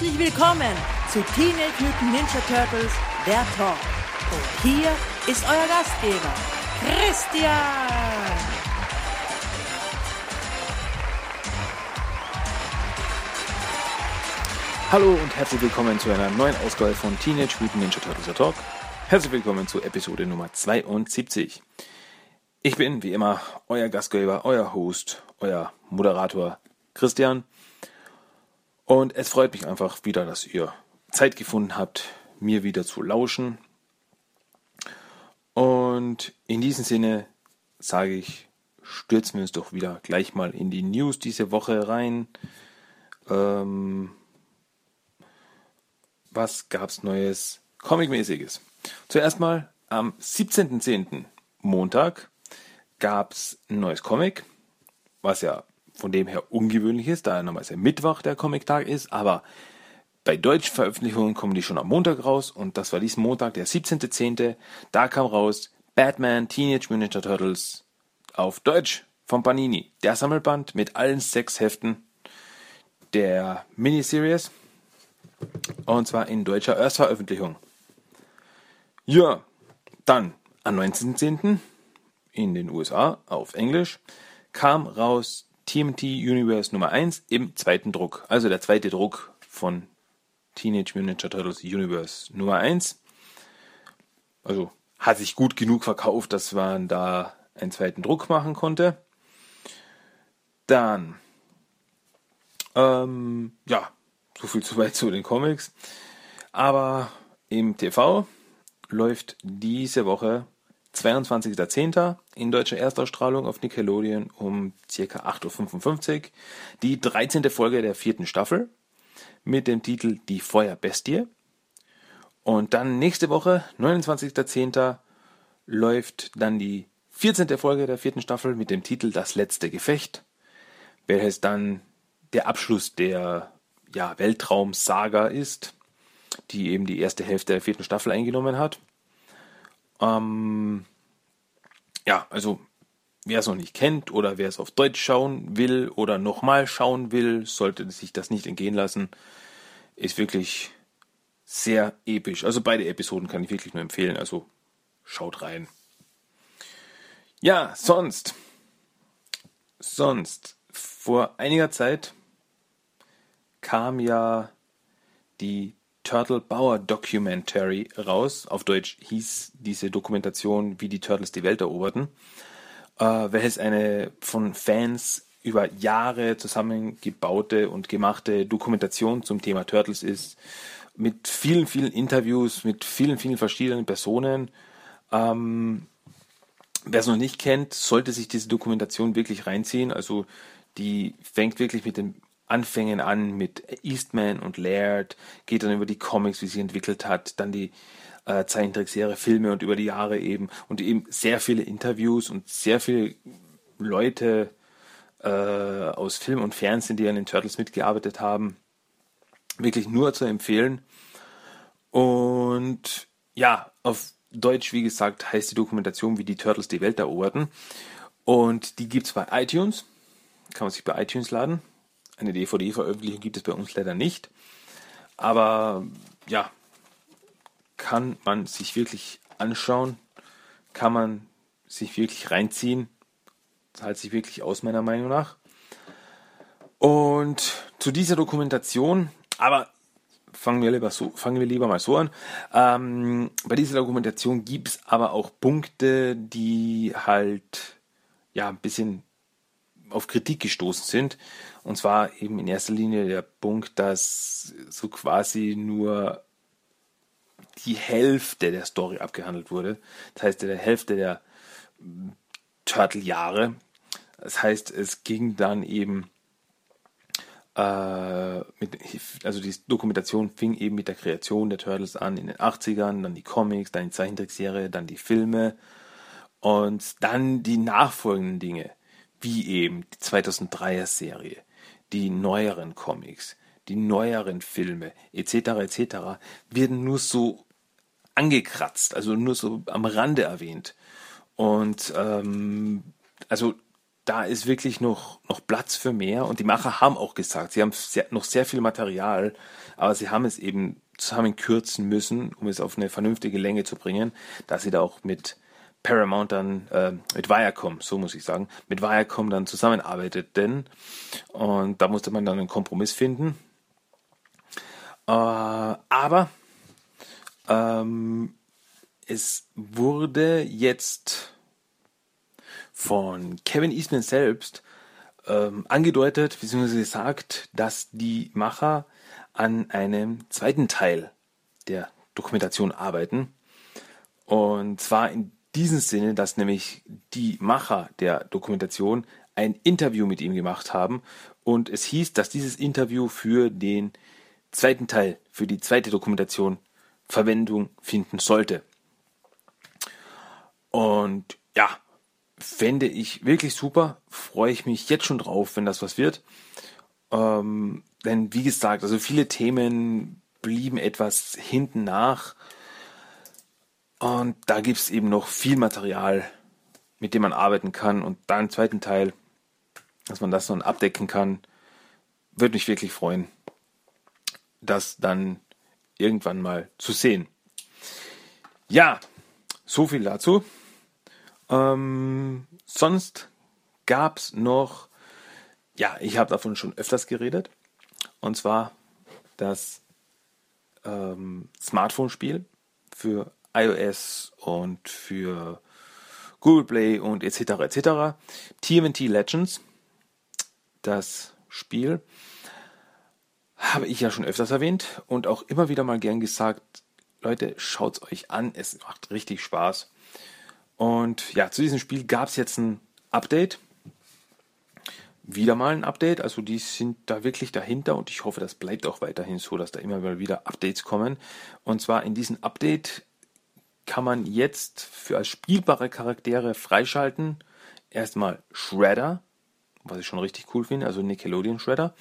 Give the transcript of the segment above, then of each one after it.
Herzlich willkommen zu Teenage Mutant Ninja Turtles, der Talk. Und hier ist euer Gastgeber, Christian. Hallo und herzlich willkommen zu einer neuen Ausgabe von Teenage Mutant Ninja Turtles der Talk. Herzlich willkommen zu Episode Nummer 72. Ich bin wie immer euer Gastgeber, euer Host, euer Moderator Christian. Und es freut mich einfach wieder, dass ihr Zeit gefunden habt, mir wieder zu lauschen. Und in diesem Sinne sage ich, stürzen wir uns doch wieder gleich mal in die News diese Woche rein. Ähm, was gab's Neues Comic-mäßiges? Zuerst mal am 17.10. Montag gab's ein neues Comic, was ja von dem her ungewöhnlich ist, da normalerweise Mittwoch der Comic-Tag ist, aber bei deutschen Veröffentlichungen kommen die schon am Montag raus und das war diesen Montag, der 17.10. Da kam raus Batman Teenage Mutant Turtles auf Deutsch von Panini. Der Sammelband mit allen sechs Heften der Miniseries und zwar in deutscher Erstveröffentlichung. Ja, dann am 19.10. in den USA auf Englisch kam raus TMT Universe Nummer 1 im zweiten Druck. Also der zweite Druck von Teenage Ninja Turtles Universe Nummer 1. Also hat sich gut genug verkauft, dass man da einen zweiten Druck machen konnte. Dann, ähm, ja, so viel zu weit zu den Comics. Aber im TV läuft diese Woche 22.10. in deutscher Erstausstrahlung auf Nickelodeon um ca. 8.55 Uhr die 13. Folge der vierten Staffel mit dem Titel Die Feuerbestie. Und dann nächste Woche, 29.10., läuft dann die 14. Folge der vierten Staffel mit dem Titel Das letzte Gefecht, welches dann der Abschluss der ja, Weltraum-Saga ist, die eben die erste Hälfte der vierten Staffel eingenommen hat. Ähm, ja, also wer es noch nicht kennt oder wer es auf Deutsch schauen will oder nochmal schauen will, sollte sich das nicht entgehen lassen. Ist wirklich sehr episch. Also beide Episoden kann ich wirklich nur empfehlen. Also schaut rein. Ja, sonst. Sonst. Vor einiger Zeit kam ja die Turtle Bauer Documentary raus. Auf Deutsch hieß diese Dokumentation, wie die Turtles die Welt eroberten, äh, welches eine von Fans über Jahre zusammengebaute und gemachte Dokumentation zum Thema Turtles ist, mit vielen, vielen Interviews, mit vielen, vielen verschiedenen Personen. Ähm, Wer es noch nicht kennt, sollte sich diese Dokumentation wirklich reinziehen. Also die fängt wirklich mit den Anfängen an mit Eastman und Laird, geht dann über die Comics, wie sie entwickelt hat, dann die äh, Zeichentrickserie, Filme und über die Jahre eben und eben sehr viele Interviews und sehr viele Leute äh, aus Film und Fernsehen, die an den Turtles mitgearbeitet haben. Wirklich nur zu empfehlen. Und ja, auf Deutsch, wie gesagt, heißt die Dokumentation, wie die Turtles die Welt eroberten. Und die gibt es bei iTunes. Kann man sich bei iTunes laden. Eine DVD-Veröffentlichung gibt es bei uns leider nicht. Aber ja, kann man sich wirklich anschauen. Kann man sich wirklich reinziehen. Zahlt sich wirklich aus, meiner Meinung nach. Und zu dieser Dokumentation, aber fangen wir lieber, so, fangen wir lieber mal so an. Ähm, bei dieser Dokumentation gibt es aber auch Punkte, die halt ja ein bisschen auf Kritik gestoßen sind. Und zwar eben in erster Linie der Punkt, dass so quasi nur die Hälfte der Story abgehandelt wurde. Das heißt, der Hälfte der Turtle-Jahre. Das heißt, es ging dann eben äh, mit, also die Dokumentation fing eben mit der Kreation der Turtles an in den 80ern, dann die Comics, dann die Zeichentrickserie, dann die Filme und dann die nachfolgenden Dinge, wie eben die 2003er Serie, die neueren Comics, die neueren Filme etc. etc. werden nur so angekratzt, also nur so am Rande erwähnt. Und ähm, also da ist wirklich noch, noch Platz für mehr. Und die Macher haben auch gesagt, sie haben sehr, noch sehr viel Material, aber sie haben es eben zusammenkürzen müssen, um es auf eine vernünftige Länge zu bringen, dass sie da auch mit Paramount dann, äh, mit Viacom, so muss ich sagen, mit Viacom dann zusammenarbeitet, denn und da musste man dann einen Kompromiss finden. Äh, aber ähm, es wurde jetzt von Kevin Eastman selbst ähm, angedeutet bzw. gesagt, dass die Macher an einem zweiten Teil der Dokumentation arbeiten. Und zwar in diesem Sinne, dass nämlich die Macher der Dokumentation ein Interview mit ihm gemacht haben und es hieß, dass dieses Interview für den zweiten Teil, für die zweite Dokumentation Verwendung finden sollte. Und ja, fände ich wirklich super. Freue ich mich jetzt schon drauf, wenn das was wird. Ähm, denn wie gesagt, also viele Themen blieben etwas hinten nach. Und da gibt es eben noch viel Material, mit dem man arbeiten kann. Und da im zweiten Teil, dass man das dann abdecken kann, würde mich wirklich freuen, das dann irgendwann mal zu sehen. Ja, so viel dazu. Ähm, sonst gab es noch, ja, ich habe davon schon öfters geredet, und zwar das ähm, Smartphone-Spiel für iOS und für Google Play und etc. etc. TMNT Legends, das Spiel, habe ich ja schon öfters erwähnt und auch immer wieder mal gern gesagt, Leute, schaut es euch an, es macht richtig Spaß. Und ja, zu diesem Spiel gab es jetzt ein Update. Wieder mal ein Update. Also die sind da wirklich dahinter und ich hoffe, das bleibt auch weiterhin so, dass da immer mal wieder Updates kommen. Und zwar in diesem Update kann man jetzt für als spielbare Charaktere freischalten. Erstmal Shredder, was ich schon richtig cool finde, also Nickelodeon Shredder.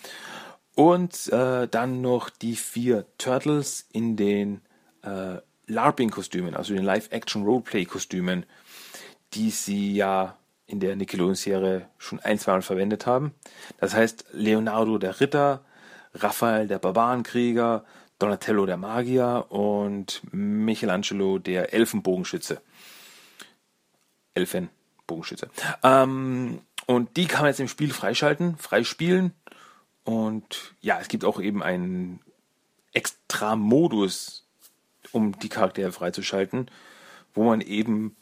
Und äh, dann noch die vier Turtles in den äh, LARPing-Kostümen, also den Live-Action-Roleplay-Kostümen die sie ja in der Nickelodeon-Serie schon ein, zwei Mal verwendet haben. Das heißt, Leonardo der Ritter, Raphael der Barbarenkrieger, Donatello der Magier und Michelangelo der Elfenbogenschütze. Elfenbogenschütze. Ähm, und die kann man jetzt im Spiel freischalten, freispielen. Und ja, es gibt auch eben einen extra Modus, um die Charaktere freizuschalten, wo man eben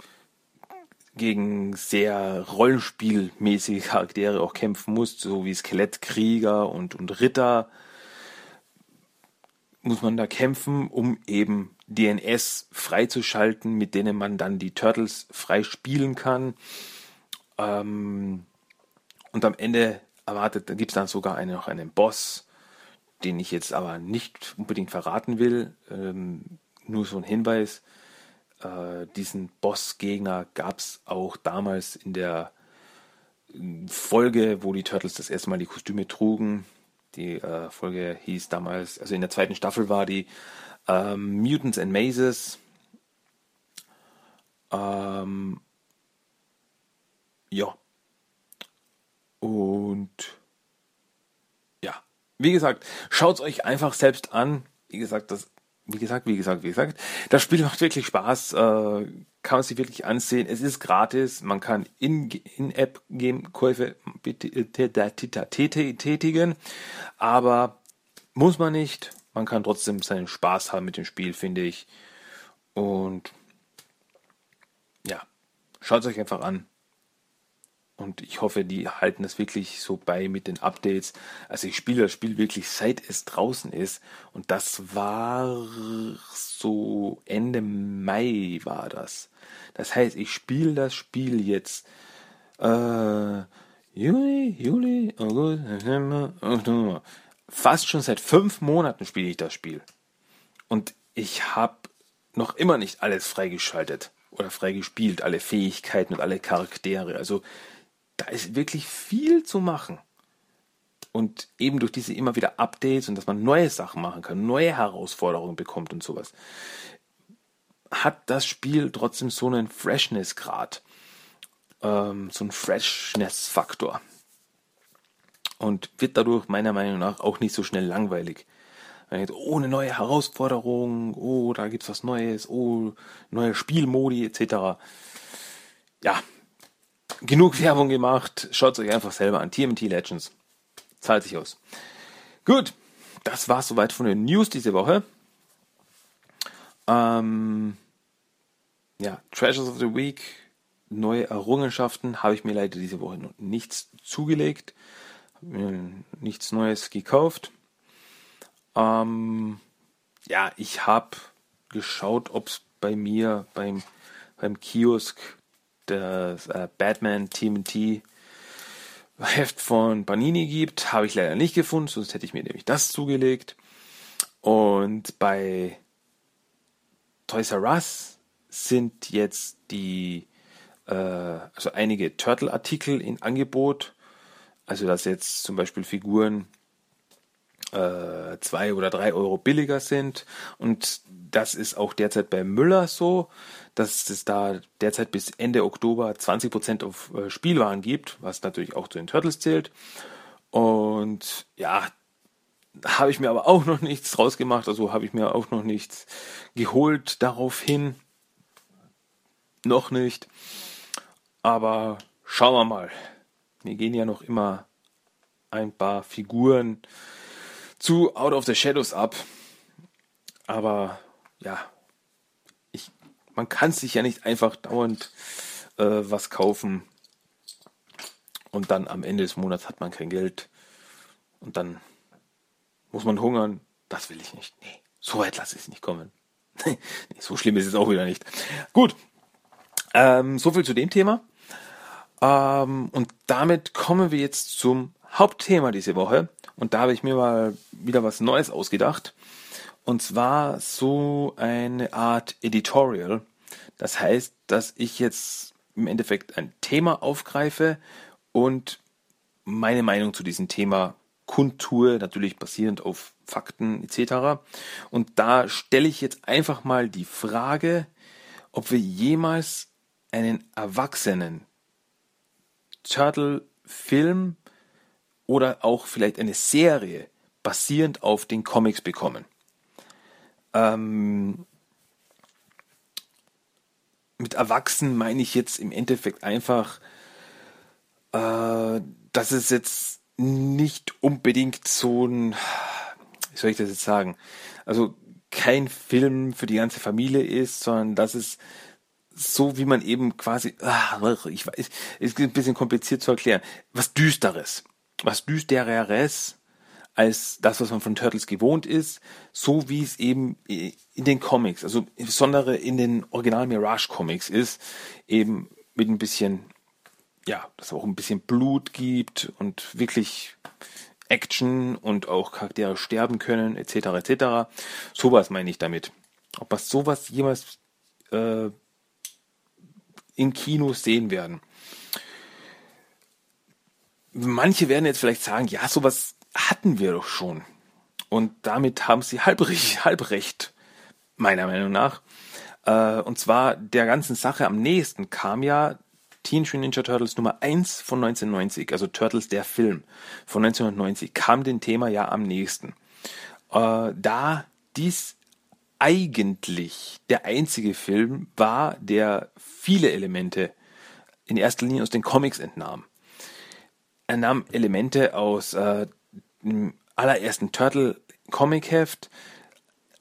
gegen sehr rollenspielmäßige Charaktere auch kämpfen muss, so wie Skelettkrieger und, und Ritter, muss man da kämpfen, um eben DNS freizuschalten, mit denen man dann die Turtles frei spielen kann. Ähm, und am Ende erwartet, da gibt es dann sogar eine, noch einen Boss, den ich jetzt aber nicht unbedingt verraten will. Ähm, nur so ein Hinweis. Äh, diesen Bossgegner gab es auch damals in der Folge, wo die Turtles das erste Mal die Kostüme trugen. Die äh, Folge hieß damals, also in der zweiten Staffel war die ähm, Mutants and Mazes. Ähm, ja. Und ja, wie gesagt, schaut es euch einfach selbst an. Wie gesagt, das wie gesagt, wie gesagt, wie gesagt, das Spiel macht wirklich Spaß, äh, kann man sich wirklich ansehen. Es ist gratis, man kann In-App-Game-Käufe tätigen, aber muss man nicht. Man kann trotzdem seinen Spaß haben mit dem Spiel, finde ich. Und ja, schaut es euch einfach an. Und ich hoffe, die halten das wirklich so bei mit den Updates. Also ich spiele das Spiel wirklich seit es draußen ist. Und das war so Ende Mai war das. Das heißt, ich spiele das Spiel jetzt äh, Juli, Juli, August, September, Oktober. Fast schon seit fünf Monaten spiele ich das Spiel. Und ich habe noch immer nicht alles freigeschaltet oder freigespielt, alle Fähigkeiten und alle Charaktere. Also da ist wirklich viel zu machen. Und eben durch diese immer wieder Updates und dass man neue Sachen machen kann, neue Herausforderungen bekommt und sowas, hat das Spiel trotzdem so einen Freshness-Grad, ähm, so einen Freshness-Faktor. Und wird dadurch meiner Meinung nach auch nicht so schnell langweilig. Oh, eine neue Herausforderung, oh, da gibt's was Neues, oh, neue Spielmodi etc. Ja, genug Werbung gemacht. Schaut euch einfach selber an. TMT Legends. Zahlt sich aus. Gut, das war's soweit von den News diese Woche. Ähm, ja, Treasures of the Week, neue Errungenschaften habe ich mir leider diese Woche noch nichts zugelegt, nichts Neues gekauft. Ähm, ja, ich habe geschaut, ob es bei mir beim, beim Kiosk das äh, Batman TMT Heft von Panini gibt. Habe ich leider nicht gefunden, sonst hätte ich mir nämlich das zugelegt. Und bei Toys R Us sind jetzt die, äh, also einige Turtle-Artikel in Angebot. Also dass jetzt zum Beispiel Figuren äh, zwei oder drei Euro billiger sind. Und das ist auch derzeit bei Müller so, dass es da derzeit bis Ende Oktober 20% auf äh, Spielwaren gibt, was natürlich auch zu den Turtles zählt. Und ja, habe ich mir aber auch noch nichts draus gemacht, also habe ich mir auch noch nichts geholt daraufhin. Noch nicht. Aber schauen wir mal. Mir gehen ja noch immer ein paar Figuren zu Out of the Shadows ab. Aber ja, ich, man kann sich ja nicht einfach dauernd äh, was kaufen und dann am Ende des Monats hat man kein Geld und dann muss man hungern. Das will ich nicht. Nee, so weit lasse ich es nicht kommen. nee, so schlimm ist es auch wieder nicht. Gut, ähm, so viel zu dem Thema. Ähm, und damit kommen wir jetzt zum Hauptthema diese Woche. Und da habe ich mir mal wieder was Neues ausgedacht. Und zwar so eine Art Editorial. Das heißt, dass ich jetzt im Endeffekt ein Thema aufgreife und meine Meinung zu diesem Thema kundtue, natürlich basierend auf Fakten etc. Und da stelle ich jetzt einfach mal die Frage, ob wir jemals einen erwachsenen Turtle-Film oder auch vielleicht eine Serie basierend auf den Comics bekommen. Ähm, mit Erwachsenen meine ich jetzt im Endeffekt einfach, äh, dass es jetzt nicht unbedingt so ein, wie soll ich das jetzt sagen, also kein Film für die ganze Familie ist, sondern dass es so wie man eben quasi, ach, ich weiß, ist ein bisschen kompliziert zu erklären, was Düsteres. Was Düstereres als das, was man von Turtles gewohnt ist, so wie es eben in den Comics, also insbesondere in den Original Mirage Comics ist, eben mit ein bisschen, ja, dass es auch ein bisschen Blut gibt und wirklich Action und auch Charaktere sterben können, etc., etc. Sowas meine ich damit. Ob wir sowas jemals äh, in Kinos sehen werden manche werden jetzt vielleicht sagen, ja, sowas hatten wir doch schon. Und damit haben sie halb, halb recht, meiner Meinung nach. Äh, und zwar der ganzen Sache am nächsten kam ja Teenage Mutant Ninja Turtles Nummer 1 von 1990, also Turtles der Film von 1990, kam dem Thema ja am nächsten. Äh, da dies eigentlich der einzige Film war, der viele Elemente in erster Linie aus den Comics entnahm. Er nahm Elemente aus äh, allerersten Turtle Comic Heft,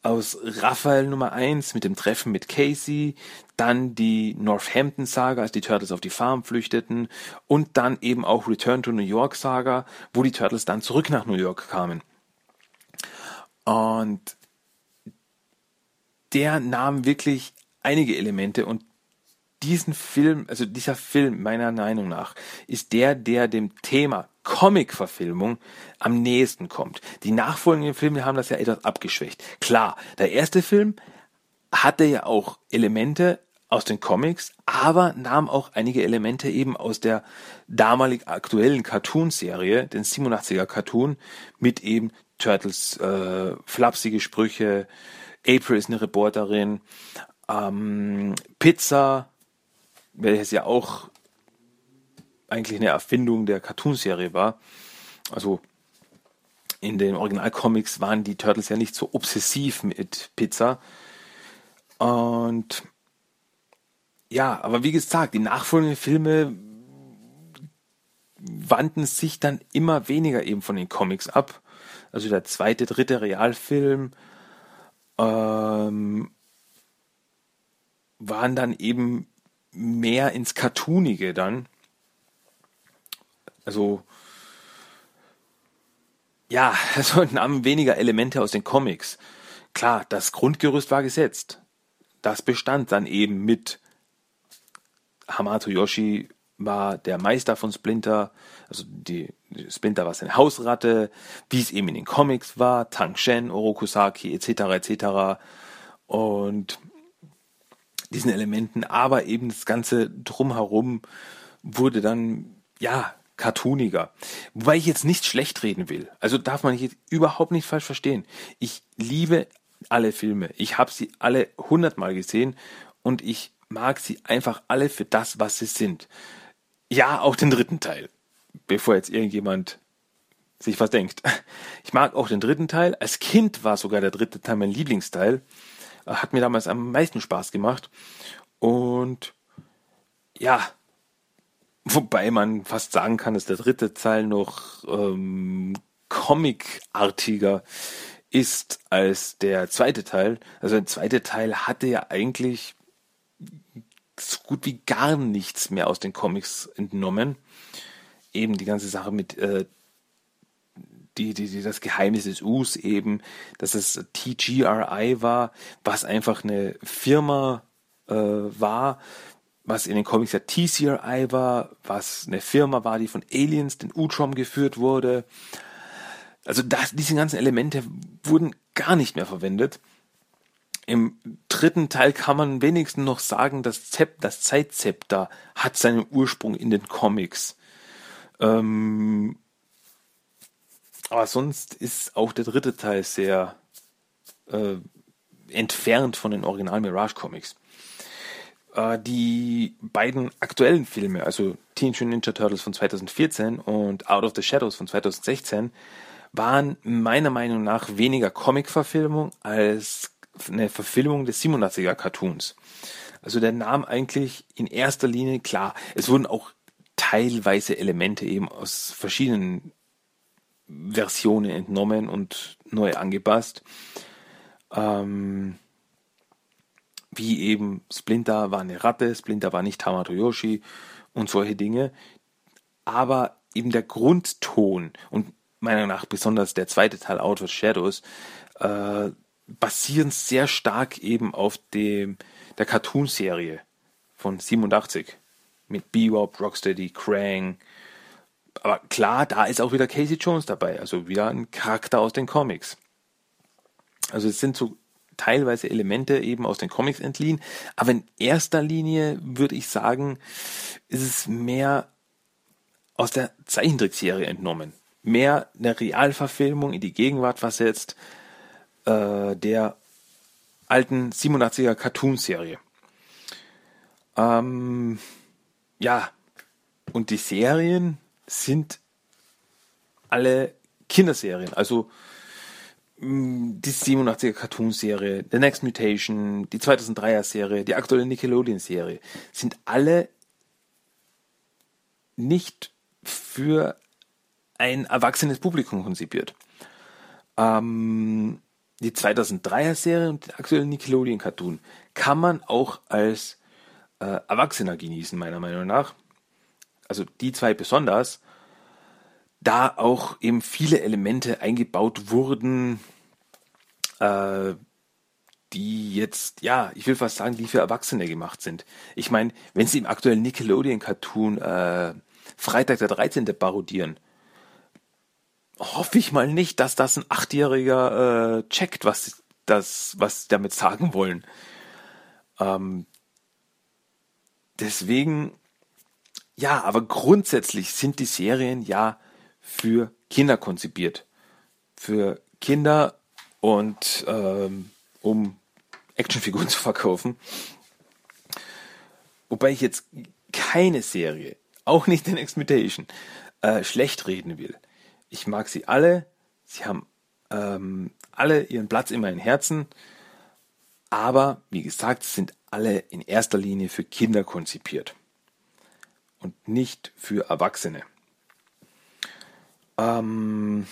aus Raphael Nummer 1 mit dem Treffen mit Casey, dann die Northampton Saga, als die Turtles auf die Farm flüchteten und dann eben auch Return to New York Saga, wo die Turtles dann zurück nach New York kamen. Und der nahm wirklich einige Elemente und diesen Film, also dieser Film meiner Meinung nach, ist der, der dem Thema Comic-Verfilmung am nächsten kommt. Die nachfolgenden Filme haben das ja etwas abgeschwächt. Klar, der erste Film hatte ja auch Elemente aus den Comics, aber nahm auch einige Elemente eben aus der damalig aktuellen Cartoon-Serie, den 87er Cartoon, mit eben Turtles äh, flapsige Sprüche, April ist eine Reporterin, ähm, Pizza, welches ja auch eigentlich eine Erfindung der Cartoon-Serie war. Also in den Originalcomics waren die Turtles ja nicht so obsessiv mit Pizza. Und ja, aber wie gesagt, die nachfolgenden Filme wandten sich dann immer weniger eben von den Comics ab. Also der zweite, dritte Realfilm ähm, waren dann eben mehr ins Cartoonige dann. Also ja, also nahmen weniger Elemente aus den Comics. Klar, das Grundgerüst war gesetzt. Das bestand dann eben mit Hamato Yoshi war der Meister von Splinter, also die, die Splinter war seine Hausratte, wie es eben in den Comics war, Tang Shen, Orokusaki etc. etc. Und diesen Elementen, aber eben das ganze drumherum wurde dann ja cartooniger. Wobei ich jetzt nicht schlecht reden will. Also darf man jetzt überhaupt nicht falsch verstehen. Ich liebe alle Filme. Ich habe sie alle hundertmal gesehen und ich mag sie einfach alle für das, was sie sind. Ja, auch den dritten Teil. Bevor jetzt irgendjemand sich was denkt. Ich mag auch den dritten Teil. Als Kind war sogar der dritte Teil mein Lieblingsteil. Hat mir damals am meisten Spaß gemacht. Und ja, wobei man fast sagen kann, dass der dritte Teil noch ähm, comicartiger ist als der zweite Teil. Also der zweite Teil hatte ja eigentlich so gut wie gar nichts mehr aus den Comics entnommen. Eben die ganze Sache mit äh, die, die, die, das Geheimnis des Us eben, dass es TGRI war, was einfach eine Firma äh, war, was in den Comics ja TCRI war, was eine Firma war, die von Aliens, den Utrom geführt wurde. Also das, diese ganzen Elemente wurden gar nicht mehr verwendet. Im dritten Teil kann man wenigstens noch sagen, das, Zep das Zeitzepter hat seinen Ursprung in den Comics. Ähm, aber sonst ist auch der dritte Teil sehr äh, entfernt von den Original Mirage Comics. Äh, die beiden aktuellen Filme, also Teenage Mutant Ninja Turtles von 2014 und Out of the Shadows von 2016, waren meiner Meinung nach weniger Comic-Verfilmung als eine Verfilmung des 87er Cartoons. Also der nahm eigentlich in erster Linie, klar, es wurden auch teilweise Elemente eben aus verschiedenen Versionen entnommen und neu angepasst. Ähm, wie eben Splinter war eine Ratte, Splinter war nicht Hamato Yoshi und solche Dinge. Aber eben der Grundton und meiner Meinung nach besonders der zweite Teil Out of Shadows äh, basieren sehr stark eben auf dem der Cartoon-Serie von 87 mit Bebop, Rocksteady, Krang. Aber klar, da ist auch wieder Casey Jones dabei, also wieder ein Charakter aus den Comics. Also es sind so teilweise Elemente eben aus den Comics entliehen, aber in erster Linie würde ich sagen, ist es mehr aus der Zeichentrickserie entnommen. Mehr eine Realverfilmung in die Gegenwart versetzt, äh, der alten 87er Cartoon-Serie. Ähm, ja, und die Serien sind alle Kinderserien. Also mm, die 87er Cartoon-Serie, The Next Mutation, die 2003er-Serie, die aktuelle Nickelodeon-Serie sind alle nicht für ein erwachsenes Publikum konzipiert. Ähm, die 2003er Serie und den aktuellen Nickelodeon Cartoon kann man auch als äh, Erwachsener genießen, meiner Meinung nach. Also die zwei besonders, da auch eben viele Elemente eingebaut wurden, äh, die jetzt, ja, ich will fast sagen, die für Erwachsene gemacht sind. Ich meine, wenn sie im aktuellen Nickelodeon-Cartoon äh, Freitag der 13. parodieren, hoffe ich mal nicht, dass das ein Achtjähriger äh, checkt, was das, was sie damit sagen wollen. Ähm, deswegen, ja, aber grundsätzlich sind die Serien ja für Kinder konzipiert. Für Kinder und ähm, um Actionfiguren zu verkaufen. Wobei ich jetzt keine Serie, auch nicht in Exploitation, äh, schlecht reden will. Ich mag sie alle. Sie haben ähm, alle ihren Platz in meinem Herzen. Aber wie gesagt, sind alle in erster Linie für Kinder konzipiert und nicht für Erwachsene. Ähm,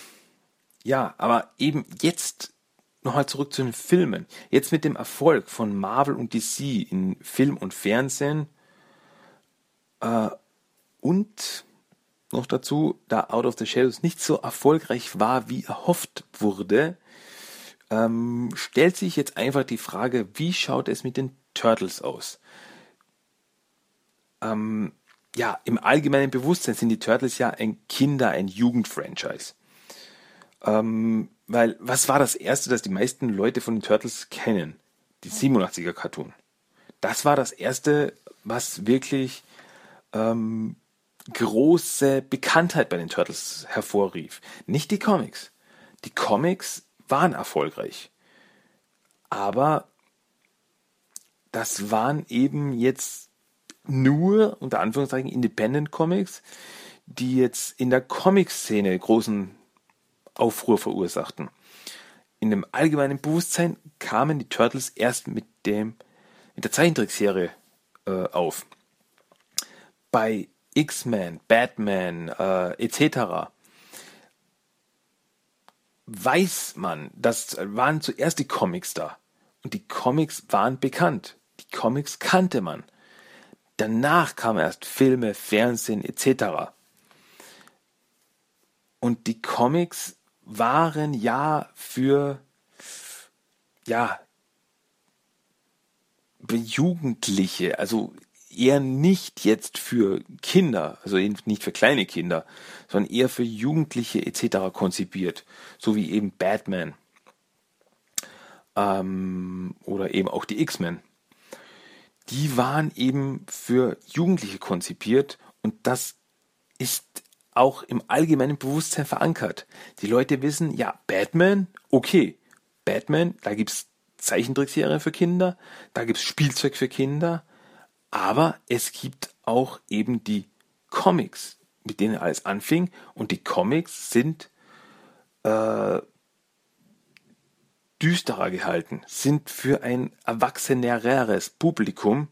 ja, aber eben jetzt nochmal zurück zu den Filmen. Jetzt mit dem Erfolg von Marvel und DC in Film und Fernsehen äh, und noch dazu, da Out of the Shadows nicht so erfolgreich war, wie erhofft wurde, ähm, stellt sich jetzt einfach die Frage, wie schaut es mit den Turtles aus? Ähm, ja, im allgemeinen Bewusstsein sind die Turtles ja ein Kinder-, ein Jugendfranchise. Ähm, weil, was war das erste, das die meisten Leute von den Turtles kennen? Die 87er Cartoon. Das war das erste, was wirklich ähm, große Bekanntheit bei den Turtles hervorrief. Nicht die Comics. Die Comics waren erfolgreich. Aber das waren eben jetzt nur, unter Anführungszeichen, Independent Comics, die jetzt in der Comic-Szene großen Aufruhr verursachten. In dem allgemeinen Bewusstsein kamen die Turtles erst mit dem mit der Zeichentrickserie äh, auf. Bei X-Men, Batman äh, etc. weiß man, das waren zuerst die Comics da. Und die Comics waren bekannt. Die Comics kannte man. Danach kamen erst Filme, Fernsehen etc. Und die Comics waren ja für ja Jugendliche, also eher nicht jetzt für Kinder, also nicht für kleine Kinder, sondern eher für Jugendliche etc. konzipiert, so wie eben Batman ähm, oder eben auch die X-Men. Die waren eben für Jugendliche konzipiert und das ist auch im allgemeinen Bewusstsein verankert. Die Leute wissen, ja, Batman, okay, Batman, da gibt's Zeichentrickserien für Kinder, da gibt's Spielzeug für Kinder, aber es gibt auch eben die Comics, mit denen alles anfing und die Comics sind äh, düsterer gehalten, sind für ein erwachseneres Publikum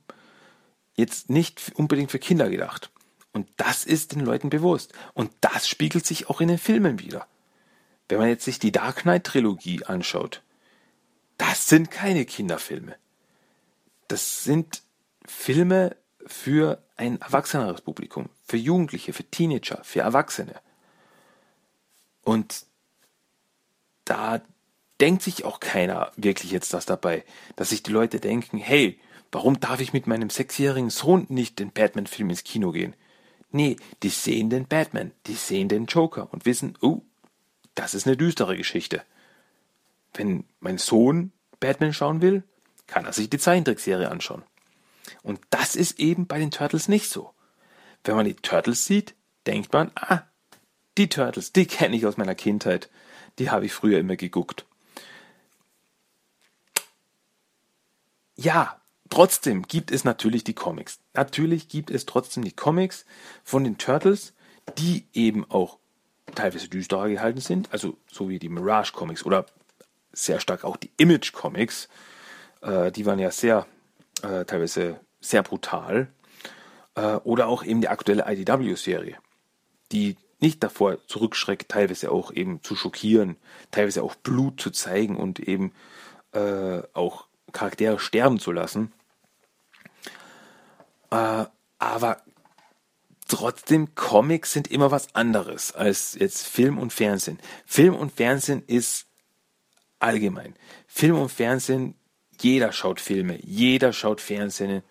jetzt nicht unbedingt für Kinder gedacht. Und das ist den Leuten bewusst. Und das spiegelt sich auch in den Filmen wieder. Wenn man jetzt sich die Dark Knight Trilogie anschaut, das sind keine Kinderfilme. Das sind Filme für ein erwachseneres Publikum, für Jugendliche, für Teenager, für Erwachsene. Und da denkt sich auch keiner wirklich jetzt das dabei, dass sich die Leute denken, hey, warum darf ich mit meinem sechsjährigen Sohn nicht den Batman-Film ins Kino gehen? Nee, die sehen den Batman, die sehen den Joker und wissen, oh, das ist eine düstere Geschichte. Wenn mein Sohn Batman schauen will, kann er sich die Zeichentrickserie anschauen. Und das ist eben bei den Turtles nicht so. Wenn man die Turtles sieht, denkt man, ah, die Turtles, die kenne ich aus meiner Kindheit. Die habe ich früher immer geguckt. Ja, Trotzdem gibt es natürlich die Comics. Natürlich gibt es trotzdem die Comics von den Turtles, die eben auch teilweise düsterer gehalten sind, also so wie die Mirage Comics oder sehr stark auch die Image Comics. Äh, die waren ja sehr, äh, teilweise sehr brutal. Äh, oder auch eben die aktuelle IDW-Serie, die nicht davor zurückschreckt, teilweise auch eben zu schockieren, teilweise auch Blut zu zeigen und eben äh, auch Charaktere sterben zu lassen. Äh, aber trotzdem, Comics sind immer was anderes als jetzt Film und Fernsehen. Film und Fernsehen ist allgemein. Film und Fernsehen jeder schaut Filme, jeder schaut Fernsehen,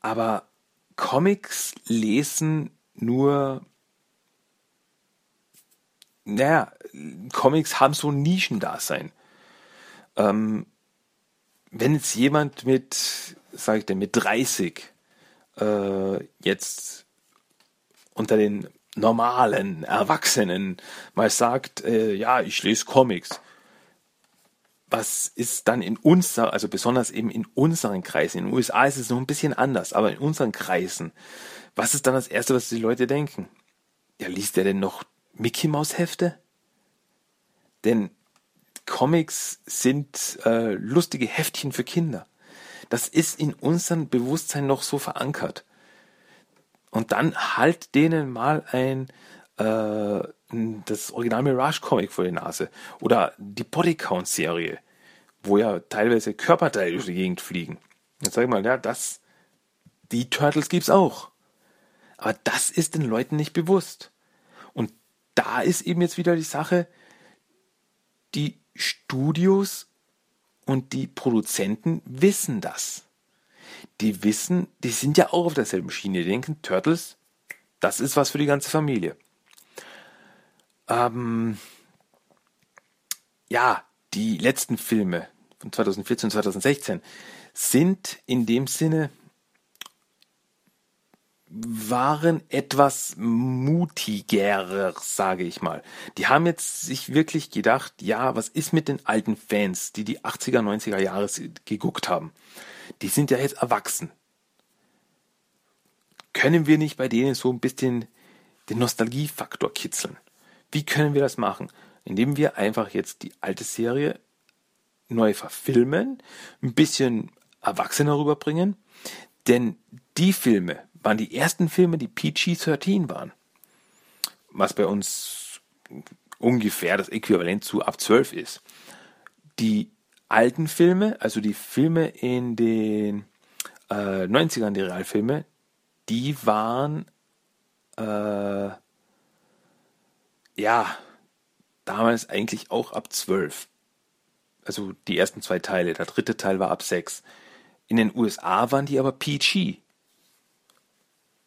aber Comics lesen nur, naja, Comics haben so ein Nischendasein. Ähm, wenn jetzt jemand mit, sag ich denn, mit 30 äh, jetzt unter den normalen Erwachsenen mal sagt, äh, ja, ich lese Comics, was ist dann in unser, also besonders eben in unseren Kreisen, in den USA ist es noch ein bisschen anders, aber in unseren Kreisen, was ist dann das Erste, was die Leute denken? Ja, liest der denn noch Mickey Maus Hefte? Denn Comics sind äh, lustige Heftchen für Kinder. Das ist in unserem Bewusstsein noch so verankert. Und dann halt denen mal ein äh, das Original Mirage Comic vor die Nase oder die Bodycount Serie, wo ja teilweise Körperteile durch die Gegend fliegen. Jetzt sag ich mal, ja, das, die Turtles gibt's auch. Aber das ist den Leuten nicht bewusst. Und da ist eben jetzt wieder die Sache, die Studios und die Produzenten wissen das. Die wissen, die sind ja auch auf derselben Schiene. Die denken, Turtles, das ist was für die ganze Familie. Ähm, ja, die letzten Filme von 2014 und 2016 sind in dem Sinne waren etwas mutiger, sage ich mal. Die haben jetzt sich wirklich gedacht, ja, was ist mit den alten Fans, die die 80er, 90er Jahre geguckt haben? Die sind ja jetzt erwachsen. Können wir nicht bei denen so ein bisschen den Nostalgiefaktor kitzeln? Wie können wir das machen? Indem wir einfach jetzt die alte Serie neu verfilmen, ein bisschen erwachsener rüberbringen. Denn die Filme waren die ersten Filme, die PG-13 waren. Was bei uns ungefähr das Äquivalent zu ab 12 ist. Die alten Filme, also die Filme in den äh, 90ern, die Realfilme, die waren äh, ja, damals eigentlich auch ab 12. Also die ersten zwei Teile. Der dritte Teil war ab 6. In den USA waren die aber PG.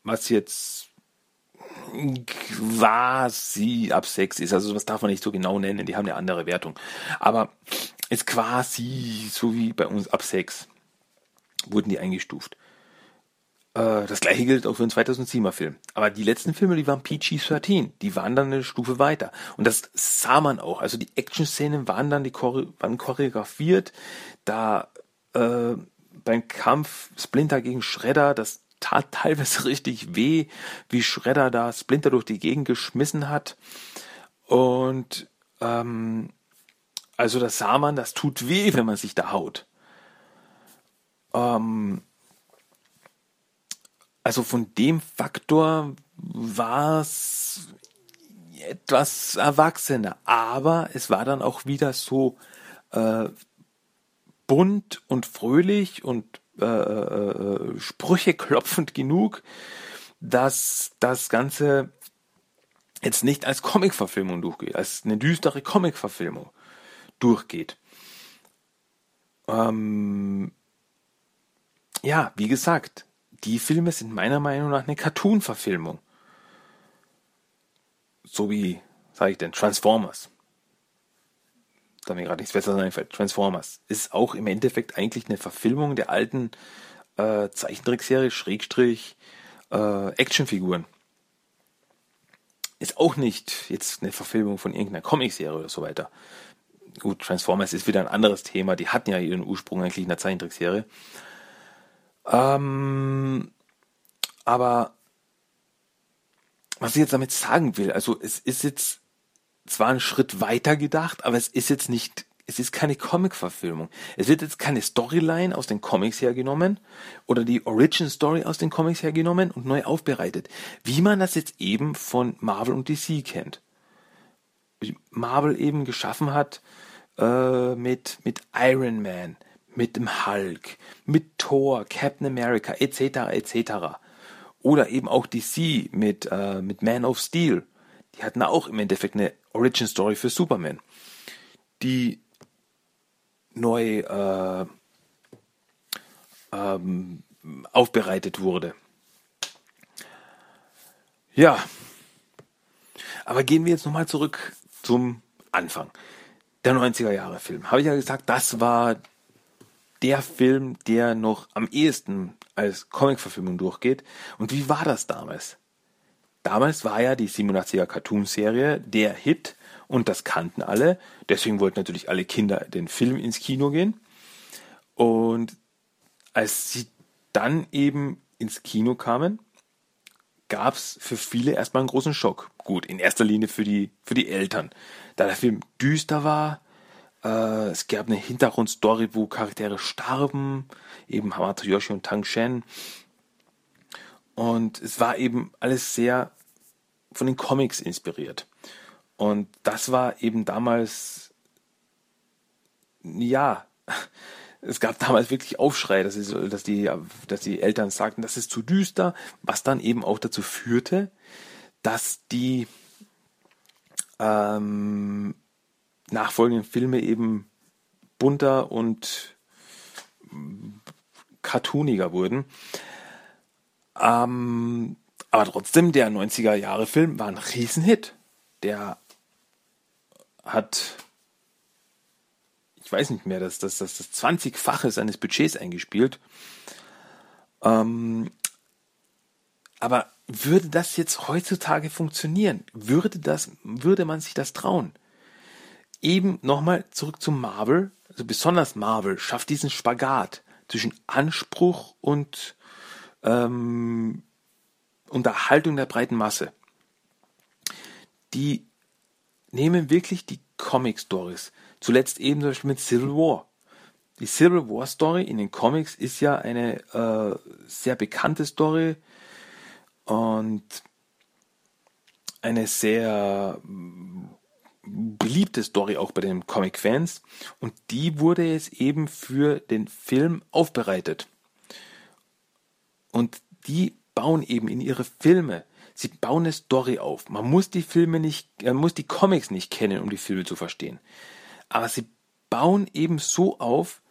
Was jetzt quasi ab 6 ist. Also was darf man nicht so genau nennen. Die haben eine andere Wertung. Aber ist quasi so wie bei uns ab 6 wurden die eingestuft. Äh, das gleiche gilt auch für den 2007er Film. Aber die letzten Filme, die waren PG-13. Die waren dann eine Stufe weiter. Und das sah man auch. Also die Action-Szenen waren dann die Chore waren choreografiert. Da äh, beim Kampf Splinter gegen Shredder, das tat teilweise richtig weh, wie Shredder da Splinter durch die Gegend geschmissen hat. Und ähm, also das sah man, das tut weh, wenn man sich da haut. Ähm, also von dem Faktor war es etwas erwachsener, aber es war dann auch wieder so äh, bunt und fröhlich und äh, äh, Sprüche klopfend genug, dass das Ganze jetzt nicht als Comic-Verfilmung durchgeht, als eine düstere Comic-Verfilmung durchgeht. Ähm, ja, wie gesagt, die Filme sind meiner Meinung nach eine Cartoon-Verfilmung. So wie, sage ich denn, Transformers. Da mir gerade nichts Besseres einfällt. Transformers ist auch im Endeffekt eigentlich eine Verfilmung der alten äh, Zeichentrickserie, Schrägstrich, äh, Actionfiguren. Ist auch nicht jetzt eine Verfilmung von irgendeiner Comicserie oder so weiter. Gut, Transformers ist wieder ein anderes Thema. Die hatten ja ihren Ursprung eigentlich in der Zeichentrickserie. Ähm, aber was ich jetzt damit sagen will, also es ist jetzt zwar ein Schritt weiter gedacht, aber es ist jetzt nicht, es ist keine Comic-Verfilmung. Es wird jetzt keine Storyline aus den Comics hergenommen oder die Origin Story aus den Comics hergenommen und neu aufbereitet, wie man das jetzt eben von Marvel und DC kennt. Marvel eben geschaffen hat äh, mit, mit Iron Man, mit dem Hulk, mit Thor, Captain America etc. etc. Oder eben auch DC mit, äh, mit Man of Steel. Die hatten auch im Endeffekt eine Origin Story für Superman, die neu äh, ähm, aufbereitet wurde. Ja, aber gehen wir jetzt nochmal zurück zum Anfang. Der 90er Jahre Film. Habe ich ja gesagt, das war der Film, der noch am ehesten als Comic-Verfilmung durchgeht. Und wie war das damals? Damals war ja die 87er Cartoon-Serie der Hit und das kannten alle. Deswegen wollten natürlich alle Kinder den Film ins Kino gehen. Und als sie dann eben ins Kino kamen, gab es für viele erstmal einen großen Schock. Gut, in erster Linie für die, für die Eltern. Da der Film düster war, äh, es gab eine Hintergrundstory, wo Charaktere starben, eben Hamato Yoshi und Tang Shen. Und es war eben alles sehr von den Comics inspiriert. Und das war eben damals, ja, es gab damals wirklich Aufschrei, dass, es, dass, die, dass die Eltern sagten, das ist zu düster, was dann eben auch dazu führte, dass die ähm, nachfolgenden Filme eben bunter und cartooniger wurden. Ähm, aber trotzdem, der 90er Jahre Film war ein Riesenhit. Der hat ich weiß nicht mehr, das, das, das, das 20-fache seines Budgets eingespielt. Ähm, aber würde das jetzt heutzutage funktionieren? Würde das, würde man sich das trauen? Eben nochmal zurück zu Marvel, also besonders Marvel schafft diesen Spagat zwischen Anspruch und ähm, Unterhaltung der breiten Masse. Die nehmen wirklich die Comic Stories, Zuletzt eben zum Beispiel mit Civil War. Die Civil War Story in den Comics ist ja eine äh, sehr bekannte Story und eine sehr mm, beliebte Story auch bei den Comic-Fans. Und die wurde jetzt eben für den Film aufbereitet. Und die bauen eben in ihre Filme, sie bauen eine Story auf. Man muss die Filme nicht, man muss die Comics nicht kennen, um die Filme zu verstehen aber sie bauen eben so auf,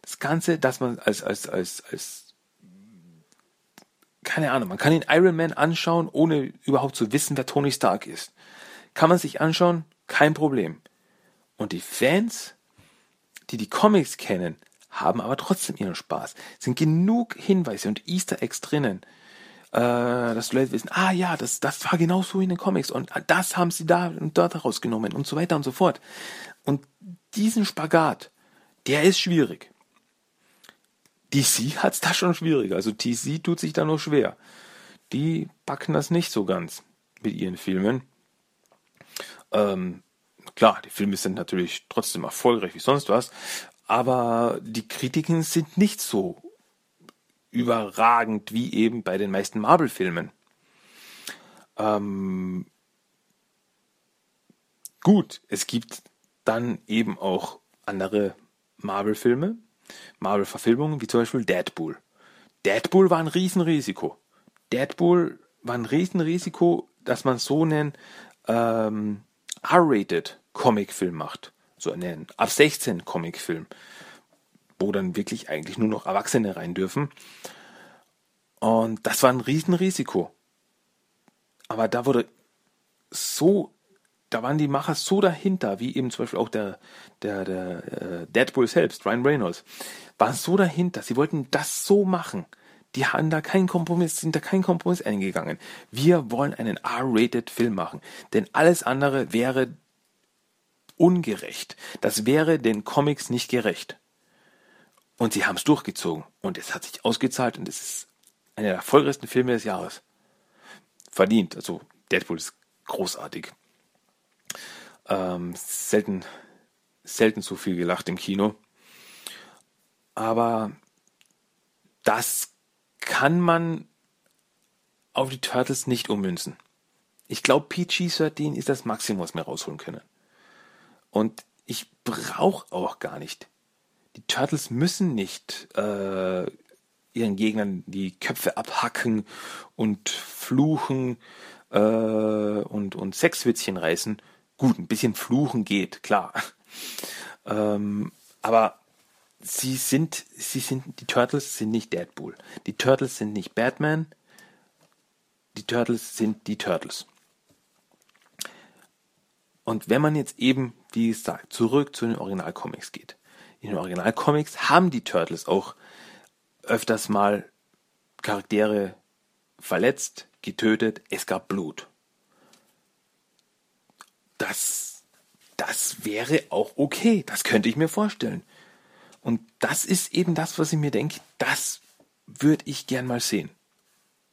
das Ganze, dass man als, als, als, als, keine Ahnung, man kann den Iron Man anschauen, ohne überhaupt zu wissen, wer Tony Stark ist. Kann man sich anschauen, kein Problem. Und die Fans, die die Comics kennen, haben aber trotzdem ihren Spaß. Es sind genug Hinweise und Easter Eggs drinnen, äh, dass die Leute wissen, ah ja, das, das war genau so in den Comics und das haben sie da und dort rausgenommen und so weiter und so fort. Und diesen Spagat, der ist schwierig. DC hat es da schon schwieriger. Also DC tut sich da noch schwer. Die packen das nicht so ganz mit ihren Filmen. Ähm, klar, die Filme sind natürlich trotzdem erfolgreich wie sonst was, aber die Kritiken sind nicht so überragend wie eben bei den meisten Marvel-Filmen. Ähm, gut, es gibt dann eben auch andere Marvel-Filme, Marvel-Verfilmungen, wie zum Beispiel Deadpool. Deadpool war ein Riesenrisiko. Deadpool war ein Riesenrisiko, dass man so einen ähm, R-rated Comicfilm macht. So einen ab 16 Comicfilm, wo dann wirklich eigentlich nur noch Erwachsene rein dürfen. Und das war ein Riesenrisiko. Aber da wurde so da waren die Macher so dahinter, wie eben zum Beispiel auch der, der, der äh, Deadpool selbst, Ryan Reynolds, waren so dahinter. Sie wollten das so machen. Die haben da keinen Kompromiss, sind da keinen Kompromiss eingegangen. Wir wollen einen R-rated Film machen, denn alles andere wäre ungerecht. Das wäre den Comics nicht gerecht. Und sie haben es durchgezogen und es hat sich ausgezahlt und es ist einer der erfolgreichsten Filme des Jahres. Verdient. Also Deadpool ist großartig. Ähm, selten, selten so viel gelacht im Kino. Aber das kann man auf die Turtles nicht ummünzen. Ich glaube, PG-13 ist das Maximum, was wir rausholen können. Und ich brauche auch gar nicht. Die Turtles müssen nicht äh, ihren Gegnern die Köpfe abhacken und fluchen äh, und, und Sexwitzchen reißen, Gut, ein bisschen fluchen geht, klar. Ähm, aber sie sind, sie sind, die Turtles sind nicht Deadpool. Die Turtles sind nicht Batman. Die Turtles sind die Turtles. Und wenn man jetzt eben, wie gesagt, zurück zu den Originalcomics geht. In den Originalcomics haben die Turtles auch öfters mal Charaktere verletzt, getötet, es gab Blut. Das, das wäre auch okay, das könnte ich mir vorstellen. Und das ist eben das, was ich mir denke, das würde ich gern mal sehen.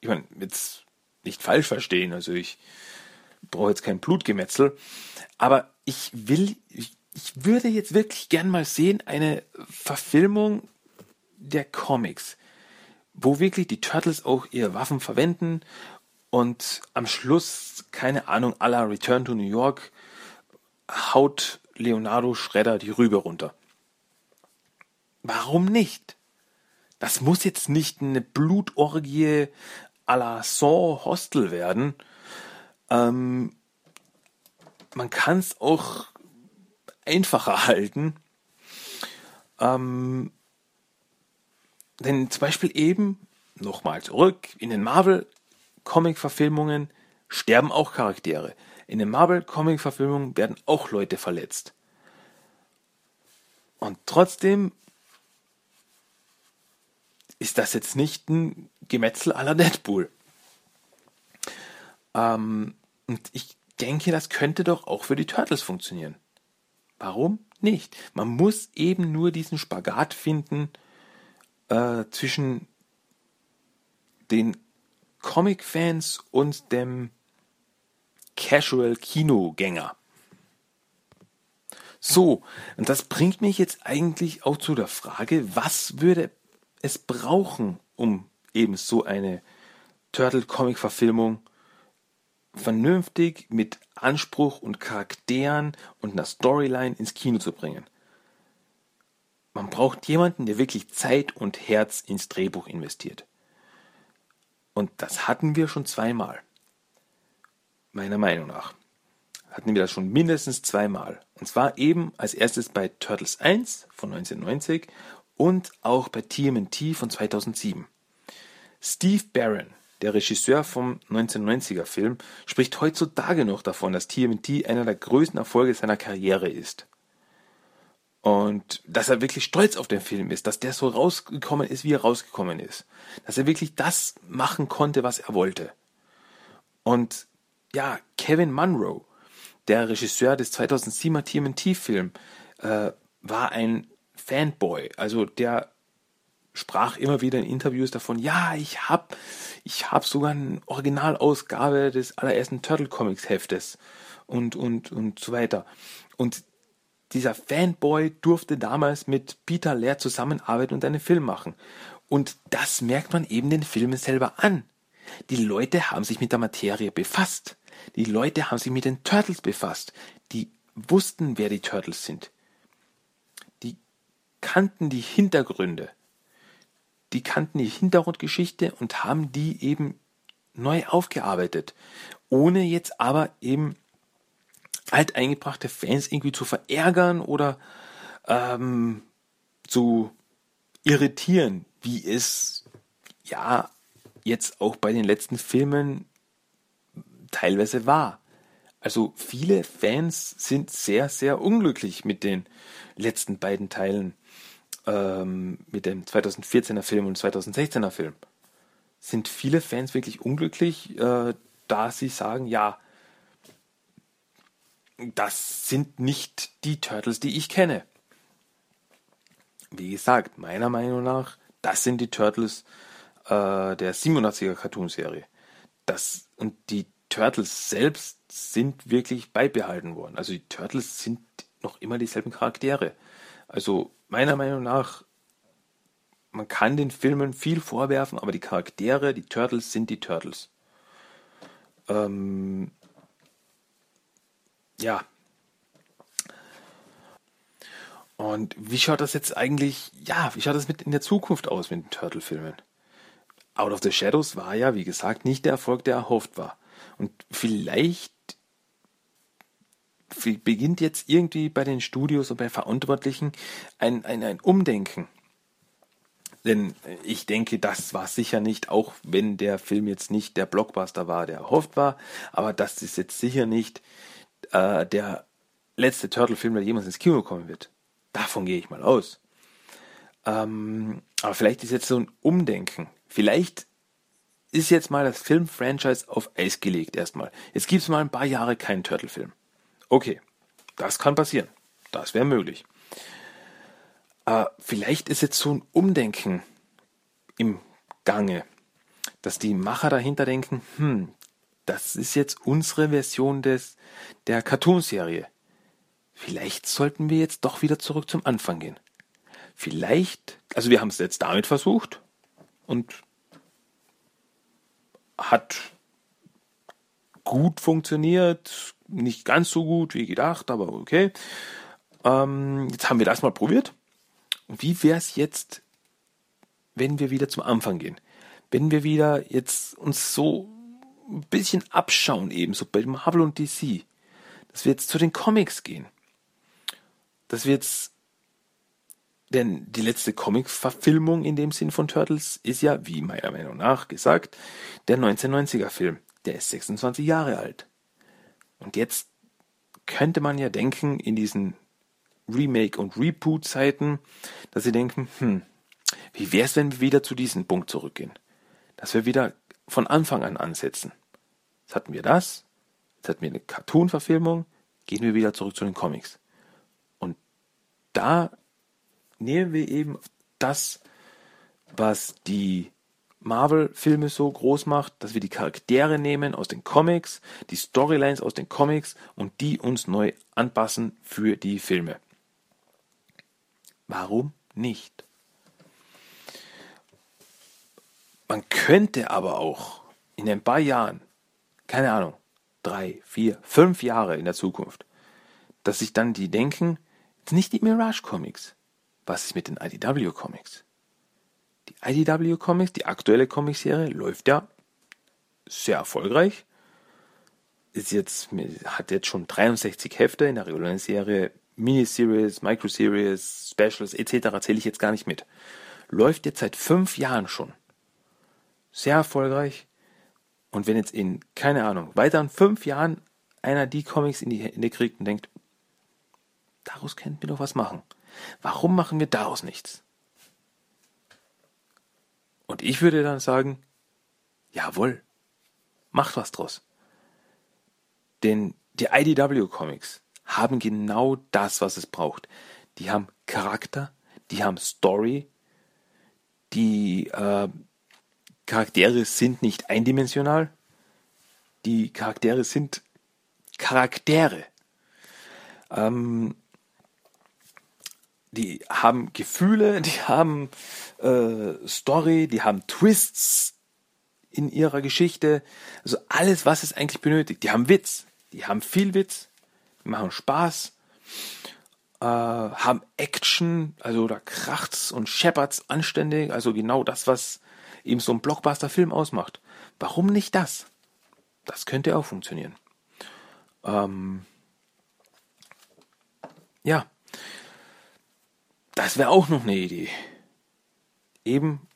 Ich meine, jetzt nicht falsch verstehen, also ich brauche jetzt kein Blutgemetzel, aber ich will, ich, ich würde jetzt wirklich gern mal sehen, eine Verfilmung der Comics, wo wirklich die Turtles auch ihre Waffen verwenden und am Schluss, keine Ahnung, à la Return to New York, haut Leonardo Schredder die Rübe runter. Warum nicht? Das muss jetzt nicht eine Blutorgie à la Saw Hostel werden. Ähm, man kann es auch einfacher halten. Ähm, denn zum Beispiel eben, nochmal zurück, in den Marvel-Comic-Verfilmungen sterben auch Charaktere. In den Marvel-Comic-Verfilmungen werden auch Leute verletzt. Und trotzdem ist das jetzt nicht ein Gemetzel aller Deadpool. Ähm, und ich denke, das könnte doch auch für die Turtles funktionieren. Warum nicht? Man muss eben nur diesen Spagat finden äh, zwischen den Comic-Fans und dem Casual-Kinogänger. So, und das bringt mich jetzt eigentlich auch zu der Frage, was würde es brauchen, um eben so eine Turtle-Comic-Verfilmung vernünftig mit Anspruch und Charakteren und einer Storyline ins Kino zu bringen. Man braucht jemanden, der wirklich Zeit und Herz ins Drehbuch investiert. Und das hatten wir schon zweimal. Meiner Meinung nach. Hatten wir das schon mindestens zweimal. Und zwar eben als erstes bei Turtles 1 von 1990 und auch bei TMNT von 2007. Steve Barron, der Regisseur vom 1990er Film, spricht heutzutage noch davon, dass TMNT einer der größten Erfolge seiner Karriere ist. Und dass er wirklich stolz auf den Film ist, dass der so rausgekommen ist, wie er rausgekommen ist. Dass er wirklich das machen konnte, was er wollte. Und ja, Kevin Munro, der Regisseur des 2007er TMNT-Film, äh, war ein Fanboy. Also der sprach immer wieder in Interviews davon, ja, ich hab, ich hab sogar eine Originalausgabe des allerersten Turtle Comics Heftes und, und, und so weiter. Und dieser Fanboy durfte damals mit Peter Laird zusammenarbeiten und einen Film machen. Und das merkt man eben den Filmen selber an. Die Leute haben sich mit der Materie befasst. Die Leute haben sich mit den Turtles befasst. Die wussten, wer die Turtles sind kannten die Hintergründe, die kannten die Hintergrundgeschichte und haben die eben neu aufgearbeitet, ohne jetzt aber eben alteingebrachte Fans irgendwie zu verärgern oder ähm, zu irritieren, wie es ja jetzt auch bei den letzten Filmen teilweise war. Also viele Fans sind sehr, sehr unglücklich mit den letzten beiden Teilen ähm, mit dem 2014er Film und 2016er Film, sind viele Fans wirklich unglücklich, äh, da sie sagen, ja, das sind nicht die Turtles, die ich kenne. Wie gesagt, meiner Meinung nach, das sind die Turtles äh, der 87er Cartoonserie. Das und die Turtles selbst sind wirklich beibehalten worden. Also die Turtles sind noch immer dieselben Charaktere. Also meiner Meinung nach, man kann den Filmen viel vorwerfen, aber die Charaktere, die Turtles sind die Turtles. Ähm, ja. Und wie schaut das jetzt eigentlich, ja, wie schaut das mit in der Zukunft aus mit den Turtle-Filmen? Out of the Shadows war ja, wie gesagt, nicht der Erfolg, der erhofft war. Und vielleicht beginnt jetzt irgendwie bei den Studios und bei Verantwortlichen ein, ein, ein Umdenken. Denn ich denke, das war sicher nicht, auch wenn der Film jetzt nicht der Blockbuster war, der erhofft war, aber das ist jetzt sicher nicht äh, der letzte Turtle-Film, der jemals ins Kino kommen wird. Davon gehe ich mal aus. Ähm, aber vielleicht ist jetzt so ein Umdenken. Vielleicht ist jetzt mal das Film-Franchise auf Eis gelegt erstmal. Jetzt gibt es mal ein paar Jahre keinen Turtle-Film. Okay, das kann passieren. Das wäre möglich. Aber vielleicht ist jetzt so ein Umdenken im Gange, dass die Macher dahinter denken, hm, das ist jetzt unsere Version des, der Cartoonserie. Vielleicht sollten wir jetzt doch wieder zurück zum Anfang gehen. Vielleicht, also wir haben es jetzt damit versucht und hat gut funktioniert, nicht ganz so gut wie gedacht, aber okay. Ähm, jetzt haben wir das mal probiert. Wie wäre es jetzt, wenn wir wieder zum Anfang gehen? Wenn wir wieder jetzt uns so ein bisschen abschauen, ebenso bei Marvel und DC, dass wir jetzt zu den Comics gehen. Dass wir jetzt, denn die letzte Comic-Verfilmung in dem Sinn von Turtles ist ja, wie meiner Meinung nach gesagt, der 1990er Film. Der ist 26 Jahre alt. Und jetzt könnte man ja denken, in diesen Remake- und Reboot-Zeiten, dass sie denken, hm, wie wäre es, wenn wir wieder zu diesem Punkt zurückgehen? Dass wir wieder von Anfang an ansetzen. Jetzt hatten wir das, jetzt hatten wir eine Cartoon-Verfilmung, gehen wir wieder zurück zu den Comics. Und da nehmen wir eben das, was die Marvel-Filme so groß macht, dass wir die Charaktere nehmen aus den Comics, die Storylines aus den Comics und die uns neu anpassen für die Filme. Warum nicht? Man könnte aber auch in ein paar Jahren, keine Ahnung, drei, vier, fünf Jahre in der Zukunft, dass sich dann die denken, nicht die Mirage Comics. Was ist mit den IDW Comics? IDW Comics, die aktuelle Comicserie, läuft ja sehr erfolgreich. Ist jetzt, hat jetzt schon 63 Hefte in der regulären Serie, Miniseries, Microseries, Specials etc. zähle ich jetzt gar nicht mit. Läuft jetzt seit fünf Jahren schon sehr erfolgreich. Und wenn jetzt in, keine Ahnung, weiteren fünf Jahren einer die Comics in die Hände kriegt und denkt, daraus könnten wir doch was machen. Warum machen wir daraus nichts? Und ich würde dann sagen, jawohl, macht was draus. Denn die IDW Comics haben genau das, was es braucht. Die haben Charakter, die haben Story, die äh, Charaktere sind nicht eindimensional. Die Charaktere sind Charaktere. Ähm, die haben Gefühle, die haben äh, Story, die haben Twists in ihrer Geschichte. Also alles, was es eigentlich benötigt. Die haben Witz, die haben viel Witz, die machen Spaß, äh, haben Action, also da kracht's und scheppert's anständig. Also genau das, was eben so ein Blockbuster-Film ausmacht. Warum nicht das? Das könnte auch funktionieren. Ähm, ja, das wäre auch noch eine Idee. Eben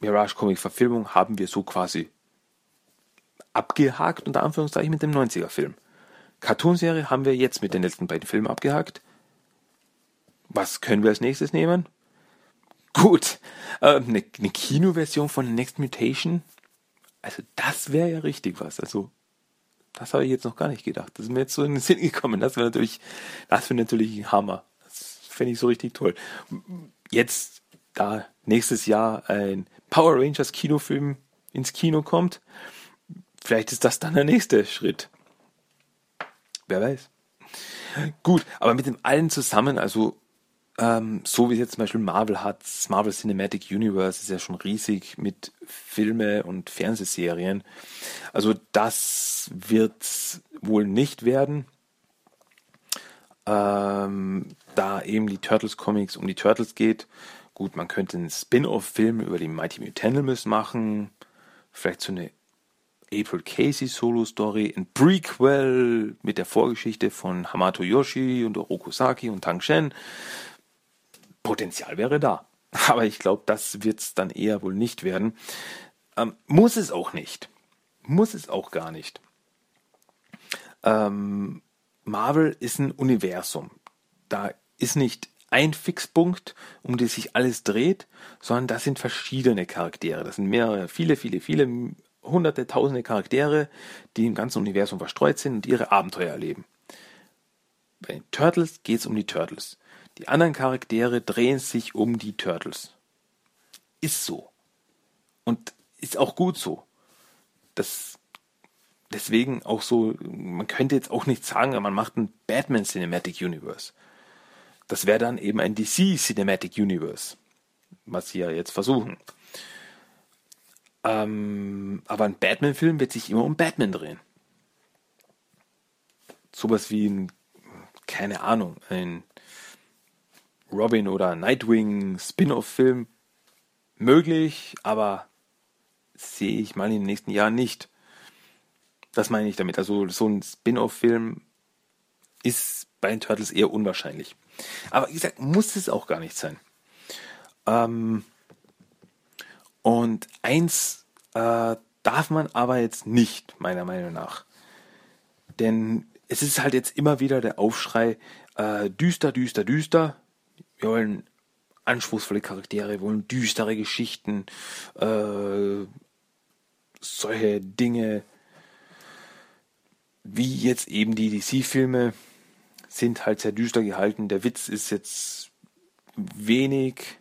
Mirage Comic Verfilmung haben wir so quasi abgehakt, unter Anführungszeichen, mit dem 90er Film. Cartoonserie haben wir jetzt mit den letzten beiden Filmen abgehakt. Was können wir als nächstes nehmen? Gut, äh, eine, eine Kinoversion von Next Mutation, also das wäre ja richtig was. Also das habe ich jetzt noch gar nicht gedacht. Das ist mir jetzt so in den Sinn gekommen. Das wäre natürlich, das wäre natürlich ein Hammer. Fände ich so richtig toll. Jetzt, da nächstes Jahr ein Power Rangers Kinofilm ins Kino kommt, vielleicht ist das dann der nächste Schritt. Wer weiß. Gut, aber mit dem allen zusammen, also ähm, so wie jetzt zum Beispiel Marvel hat, das Marvel Cinematic Universe ist ja schon riesig mit Filme und Fernsehserien. Also das wird wohl nicht werden. Ähm, da eben die Turtles Comics um die Turtles geht. Gut, man könnte einen Spin-off-Film über die Mighty Mutanimals machen. Vielleicht so eine April Casey Solo Story, ein Prequel mit der Vorgeschichte von Hamato Yoshi und Oroku Saki und Tang Shen. Potenzial wäre da. Aber ich glaube, das wird es dann eher wohl nicht werden. Ähm, muss es auch nicht. Muss es auch gar nicht. Ähm, Marvel ist ein Universum. Da ist nicht ein Fixpunkt, um den sich alles dreht, sondern das sind verschiedene Charaktere. Das sind mehrere, viele, viele, viele hunderte, tausende Charaktere, die im ganzen Universum verstreut sind und ihre Abenteuer erleben. Bei den Turtles geht es um die Turtles. Die anderen Charaktere drehen sich um die Turtles. Ist so. Und ist auch gut so. Das deswegen auch so, man könnte jetzt auch nicht sagen, man macht ein Batman Cinematic Universe. Das wäre dann eben ein DC Cinematic Universe, was sie ja jetzt versuchen. Ähm, aber ein Batman-Film wird sich immer um Batman drehen. Sowas wie ein, keine Ahnung, ein Robin oder Nightwing Spin-off-Film möglich, aber sehe ich mal in den nächsten Jahren nicht. Das meine ich damit. Also so ein Spin-off-Film ist bei den Turtles eher unwahrscheinlich. Aber wie gesagt, muss es auch gar nicht sein. Ähm, und eins äh, darf man aber jetzt nicht, meiner Meinung nach. Denn es ist halt jetzt immer wieder der Aufschrei, äh, düster, düster, düster. Wir wollen anspruchsvolle Charaktere, wir wollen düstere Geschichten, äh, solche Dinge, wie jetzt eben die DC-Filme sind halt sehr düster gehalten. Der Witz ist jetzt wenig,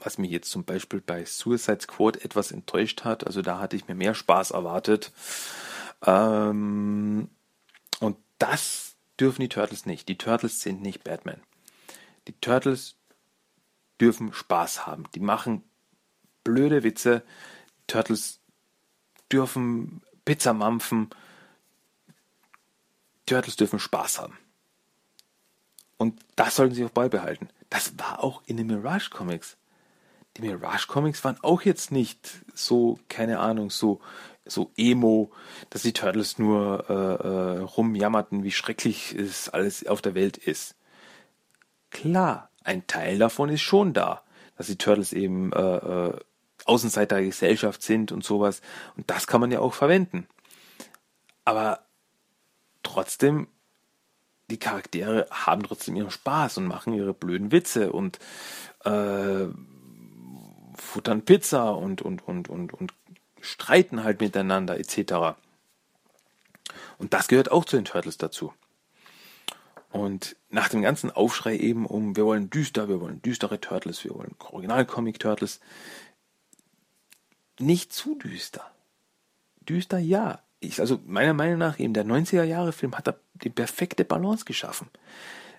was mich jetzt zum Beispiel bei Suicide Squad etwas enttäuscht hat. Also da hatte ich mir mehr Spaß erwartet. Ähm, und das dürfen die Turtles nicht. Die Turtles sind nicht Batman. Die Turtles dürfen Spaß haben. Die machen blöde Witze. Turtles dürfen Pizza mampfen. Turtles dürfen Spaß haben. Und das sollten sie auch beibehalten. Das war auch in den Mirage Comics. Die Mirage Comics waren auch jetzt nicht so, keine Ahnung, so, so emo, dass die Turtles nur äh, äh, rumjammerten, wie schrecklich es alles auf der Welt ist. Klar, ein Teil davon ist schon da, dass die Turtles eben äh, äh, Außenseiter der Gesellschaft sind und sowas. Und das kann man ja auch verwenden. Aber trotzdem, die Charaktere haben trotzdem ihren Spaß und machen ihre blöden Witze und äh, futtern Pizza und, und, und, und, und streiten halt miteinander etc. Und das gehört auch zu den Turtles dazu. Und nach dem ganzen Aufschrei eben um, wir wollen düster, wir wollen düstere Turtles, wir wollen Original-Comic-Turtles, nicht zu düster. Düster ja, ich, also meiner Meinung nach eben der 90er Jahre Film hat da die perfekte Balance geschaffen.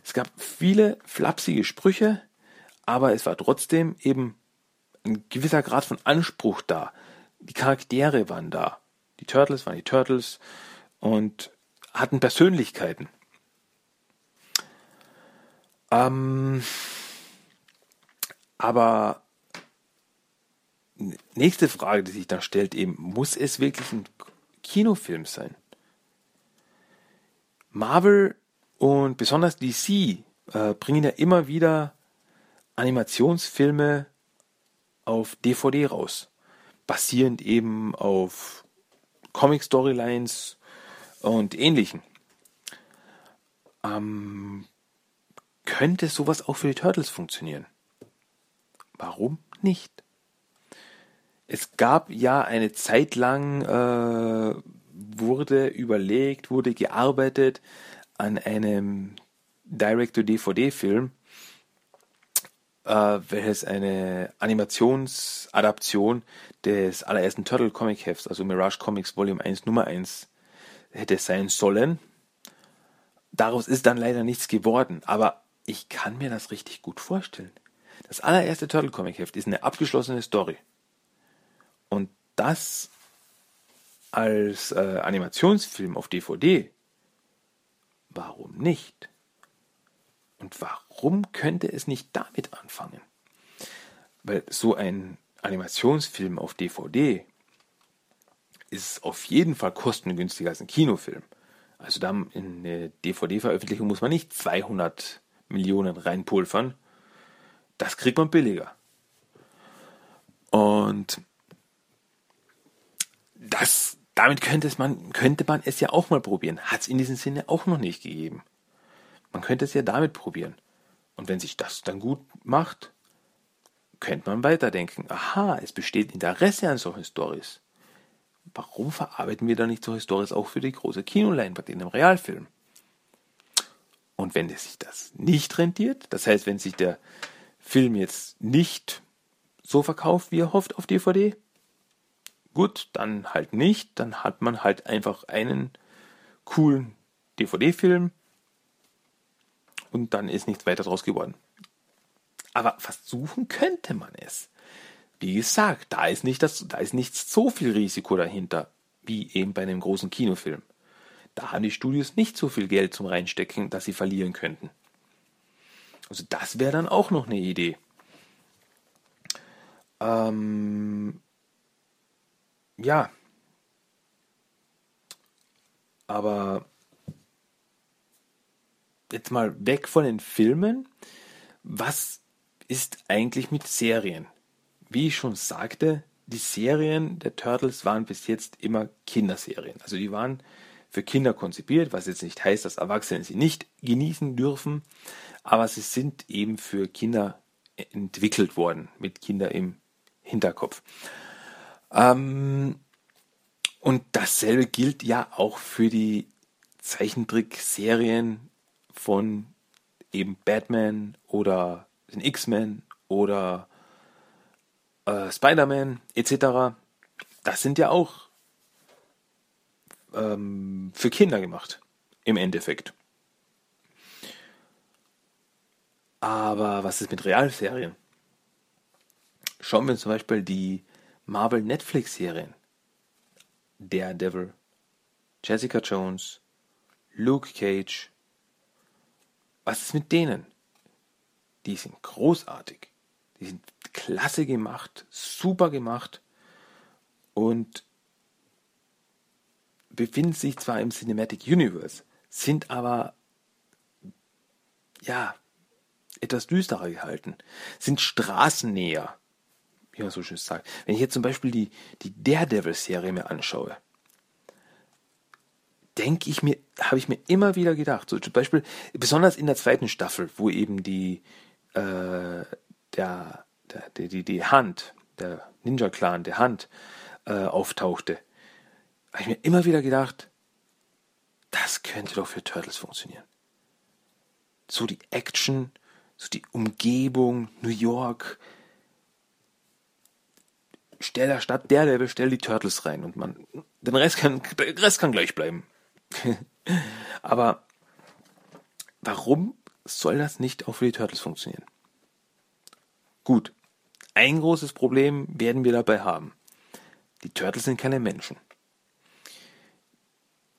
Es gab viele flapsige Sprüche, aber es war trotzdem eben ein gewisser Grad von Anspruch da. Die Charaktere waren da. Die Turtles waren die Turtles und hatten Persönlichkeiten. Ähm, aber nächste Frage, die sich da stellt, eben, muss es wirklich ein Kinofilm sein. Marvel und besonders DC äh, bringen ja immer wieder Animationsfilme auf DVD raus, basierend eben auf Comic-Storylines und ähnlichen. Ähm, könnte sowas auch für die Turtles funktionieren? Warum nicht? Es gab ja eine Zeit lang, äh, wurde überlegt, wurde gearbeitet an einem Direct-to-DVD-Film, äh, welches eine Animationsadaption des allerersten Turtle Comic Hefts, also Mirage Comics Volume 1 Nummer 1, hätte sein sollen. Daraus ist dann leider nichts geworden, aber ich kann mir das richtig gut vorstellen. Das allererste Turtle Comic Heft ist eine abgeschlossene Story. Und das als äh, Animationsfilm auf DVD, warum nicht? Und warum könnte es nicht damit anfangen? Weil so ein Animationsfilm auf DVD ist auf jeden Fall kostengünstiger als ein Kinofilm. Also da in eine DVD-Veröffentlichung muss man nicht 200 Millionen reinpulvern. Das kriegt man billiger. Und das, damit könnte, es man, könnte man es ja auch mal probieren. Hat es in diesem Sinne auch noch nicht gegeben. Man könnte es ja damit probieren. Und wenn sich das dann gut macht, könnte man weiterdenken. Aha, es besteht Interesse an solchen Stories. Warum verarbeiten wir da nicht solche Stories auch für die große Kinoleinwand in einem Realfilm? Und wenn sich das nicht rentiert, das heißt, wenn sich der Film jetzt nicht so verkauft, wie er hofft auf DVD, gut, dann halt nicht, dann hat man halt einfach einen coolen DVD-Film und dann ist nichts weiter draus geworden. Aber versuchen könnte man es. Wie gesagt, da ist nicht das, da ist nicht so viel Risiko dahinter, wie eben bei einem großen Kinofilm. Da haben die Studios nicht so viel Geld zum Reinstecken, dass sie verlieren könnten. Also das wäre dann auch noch eine Idee. Ähm, ja. Aber jetzt mal weg von den Filmen. Was ist eigentlich mit Serien? Wie ich schon sagte, die Serien der Turtles waren bis jetzt immer Kinderserien. Also die waren für Kinder konzipiert, was jetzt nicht heißt, dass Erwachsene sie nicht genießen dürfen, aber sie sind eben für Kinder entwickelt worden, mit Kinder im Hinterkopf. Ähm, und dasselbe gilt ja auch für die Zeichentrickserien von eben Batman oder den X-Men oder äh, Spider-Man etc. Das sind ja auch ähm, für Kinder gemacht, im Endeffekt. Aber was ist mit Realserien? Schauen wir zum Beispiel die Marvel Netflix-Serien. Daredevil, Jessica Jones, Luke Cage. Was ist mit denen? Die sind großartig. Die sind klasse gemacht, super gemacht und befinden sich zwar im Cinematic Universe, sind aber ja etwas düsterer gehalten, sind straßennäher wie man so schön sagt. Wenn ich jetzt zum Beispiel die, die Daredevil-Serie mir anschaue, denke ich mir, habe ich mir immer wieder gedacht, so zum Beispiel, besonders in der zweiten Staffel, wo eben die, äh, der, der, die, die, die Hand, der Ninja-Clan, der Hand äh, auftauchte, habe ich mir immer wieder gedacht, das könnte doch für Turtles funktionieren. So die Action, so die Umgebung, New York, stell da statt der, der stell die Turtles rein und man, den Rest kann, der Rest kann gleich bleiben. Aber warum soll das nicht auch für die Turtles funktionieren? Gut, ein großes Problem werden wir dabei haben. Die Turtles sind keine Menschen.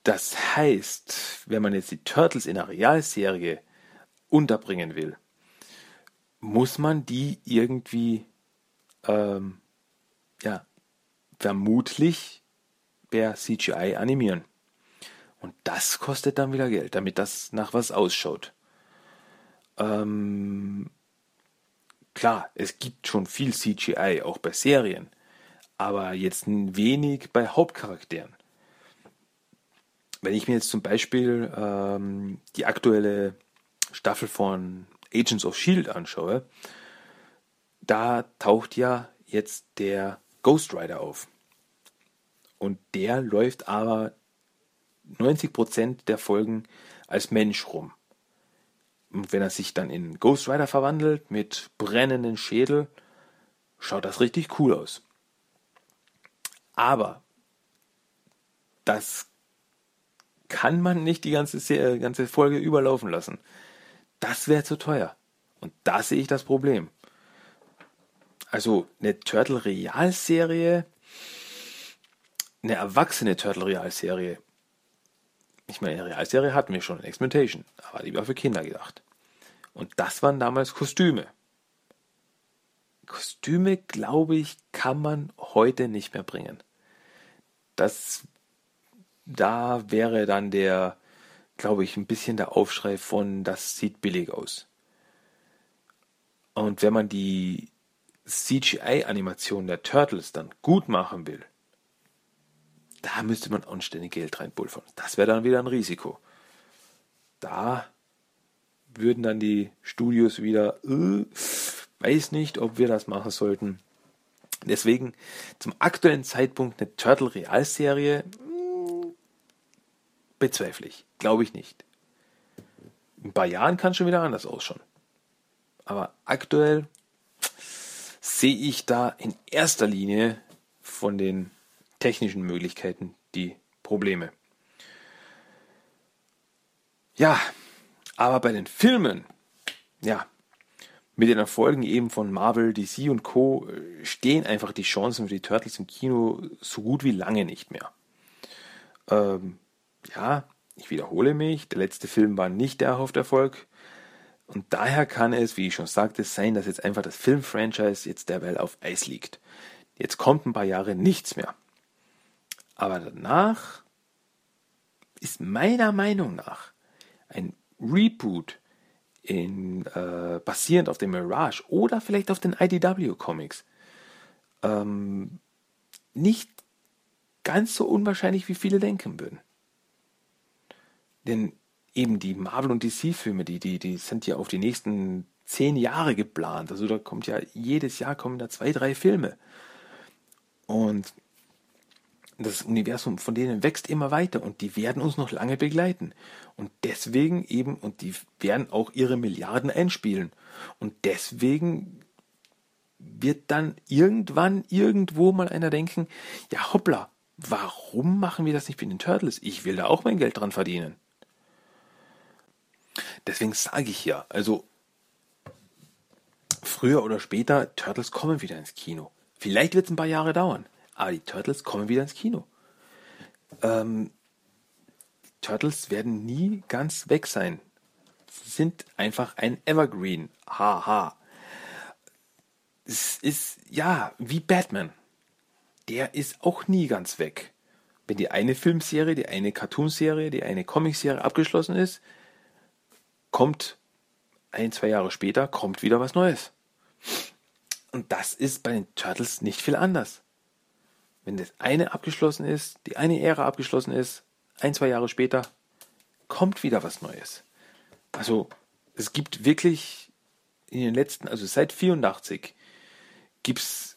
Das heißt, wenn man jetzt die Turtles in einer Realserie unterbringen will, muss man die irgendwie ähm, ja, vermutlich per CGI animieren. Und das kostet dann wieder Geld, damit das nach was ausschaut. Ähm, klar, es gibt schon viel CGI, auch bei Serien, aber jetzt wenig bei Hauptcharakteren. Wenn ich mir jetzt zum Beispiel ähm, die aktuelle Staffel von Agents of Shield anschaue, da taucht ja jetzt der Ghost Rider auf. Und der läuft aber 90% der Folgen als Mensch rum. Und wenn er sich dann in Ghost Rider verwandelt mit brennenden Schädel, schaut das richtig cool aus. Aber das kann man nicht die ganze, ganze Folge überlaufen lassen. Das wäre zu teuer. Und da sehe ich das Problem. Also eine Turtle-Realserie, eine erwachsene Turtle-Realserie. Ich meine, eine Realserie hatten wir schon in Exploitation, aber die war für Kinder gedacht. Und das waren damals Kostüme. Kostüme, glaube ich, kann man heute nicht mehr bringen. das, da wäre dann der, glaube ich, ein bisschen der Aufschrei von, das sieht billig aus. Und wenn man die CGI-Animation der Turtles dann gut machen will, da müsste man anständig Geld reinpulvern. Das wäre dann wieder ein Risiko. Da würden dann die Studios wieder, äh, weiß nicht, ob wir das machen sollten. Deswegen zum aktuellen Zeitpunkt eine Turtle Realserie hm, bezweifle ich. Glaube ich nicht. In ein paar Jahren kann es schon wieder anders ausschauen. Aber aktuell sehe ich da in erster Linie von den technischen Möglichkeiten die Probleme. Ja, aber bei den Filmen, ja, mit den Erfolgen eben von Marvel, DC und Co. Äh, stehen einfach die Chancen für die Turtles im Kino so gut wie lange nicht mehr. Ähm, ja, ich wiederhole mich, der letzte Film war nicht der Haupterfolg. Und daher kann es, wie ich schon sagte, sein, dass jetzt einfach das Filmfranchise jetzt derweil auf Eis liegt. Jetzt kommt ein paar Jahre nichts mehr. Aber danach ist meiner Meinung nach ein Reboot in, äh, basierend auf dem Mirage oder vielleicht auf den IDW Comics ähm, nicht ganz so unwahrscheinlich, wie viele denken würden. Denn eben die Marvel- und DC-Filme, die, die, die sind ja auf die nächsten zehn Jahre geplant. Also da kommt ja jedes Jahr kommen da zwei, drei Filme. Und das Universum von denen wächst immer weiter und die werden uns noch lange begleiten. Und deswegen eben, und die werden auch ihre Milliarden einspielen. Und deswegen wird dann irgendwann irgendwo mal einer denken, ja hoppla, warum machen wir das nicht mit den Turtles? Ich will da auch mein Geld dran verdienen. Deswegen sage ich ja, also früher oder später, Turtles kommen wieder ins Kino. Vielleicht wird es ein paar Jahre dauern. Aber die Turtles kommen wieder ins Kino. Ähm, Turtles werden nie ganz weg sein. Sie sind einfach ein Evergreen. Haha. Es ist, ja, wie Batman. Der ist auch nie ganz weg. Wenn die eine Filmserie, die eine Cartoonserie, die eine Comicserie abgeschlossen ist, kommt ein, zwei Jahre später, kommt wieder was Neues. Und das ist bei den Turtles nicht viel anders. Wenn das eine abgeschlossen ist, die eine Ära abgeschlossen ist, ein, zwei Jahre später, kommt wieder was Neues. Also es gibt wirklich in den letzten, also seit 84 gibt es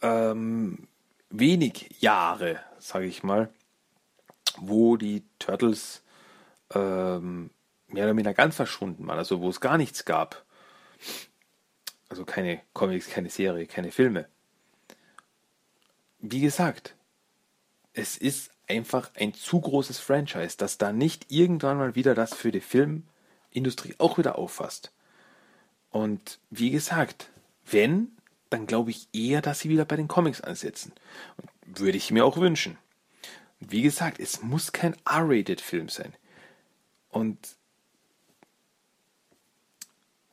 ähm, wenig Jahre, sage ich mal, wo die Turtles ähm, mehr oder weniger ganz verschwunden waren, also wo es gar nichts gab. Also keine Comics, keine Serie, keine Filme wie gesagt, es ist einfach ein zu großes Franchise, dass da nicht irgendwann mal wieder das für die Filmindustrie auch wieder auffasst. Und wie gesagt, wenn, dann glaube ich eher, dass sie wieder bei den Comics ansetzen. Und würde ich mir auch wünschen. Wie gesagt, es muss kein R-Rated-Film sein. Und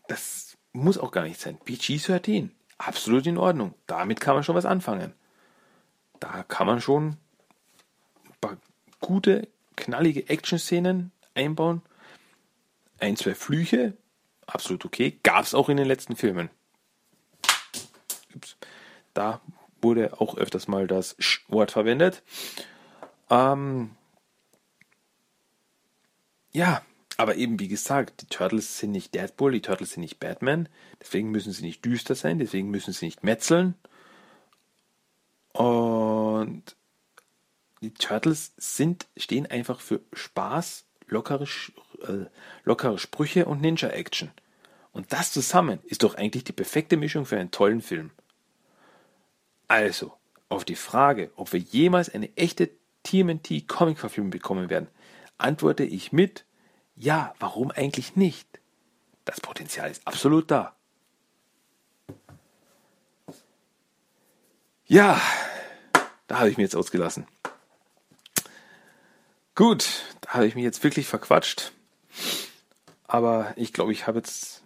das muss auch gar nicht sein. PG-13, absolut in Ordnung. Damit kann man schon was anfangen da kann man schon ein paar gute, knallige Action-Szenen einbauen. Ein, zwei Flüche, absolut okay. Gab es auch in den letzten Filmen. Ups. Da wurde auch öfters mal das Wort verwendet. Ähm, ja, aber eben wie gesagt, die Turtles sind nicht Deadpool, die Turtles sind nicht Batman, deswegen müssen sie nicht düster sein, deswegen müssen sie nicht metzeln. Und die Turtles sind, stehen einfach für Spaß, lockere, äh, lockere Sprüche und Ninja-Action. Und das zusammen ist doch eigentlich die perfekte Mischung für einen tollen Film. Also, auf die Frage, ob wir jemals eine echte TMNT-Comic-Verfilmung bekommen werden, antworte ich mit Ja, warum eigentlich nicht? Das Potenzial ist absolut da. Ja, da habe ich mir jetzt ausgelassen. Gut, da habe ich mich jetzt wirklich verquatscht. Aber ich glaube, ich habe jetzt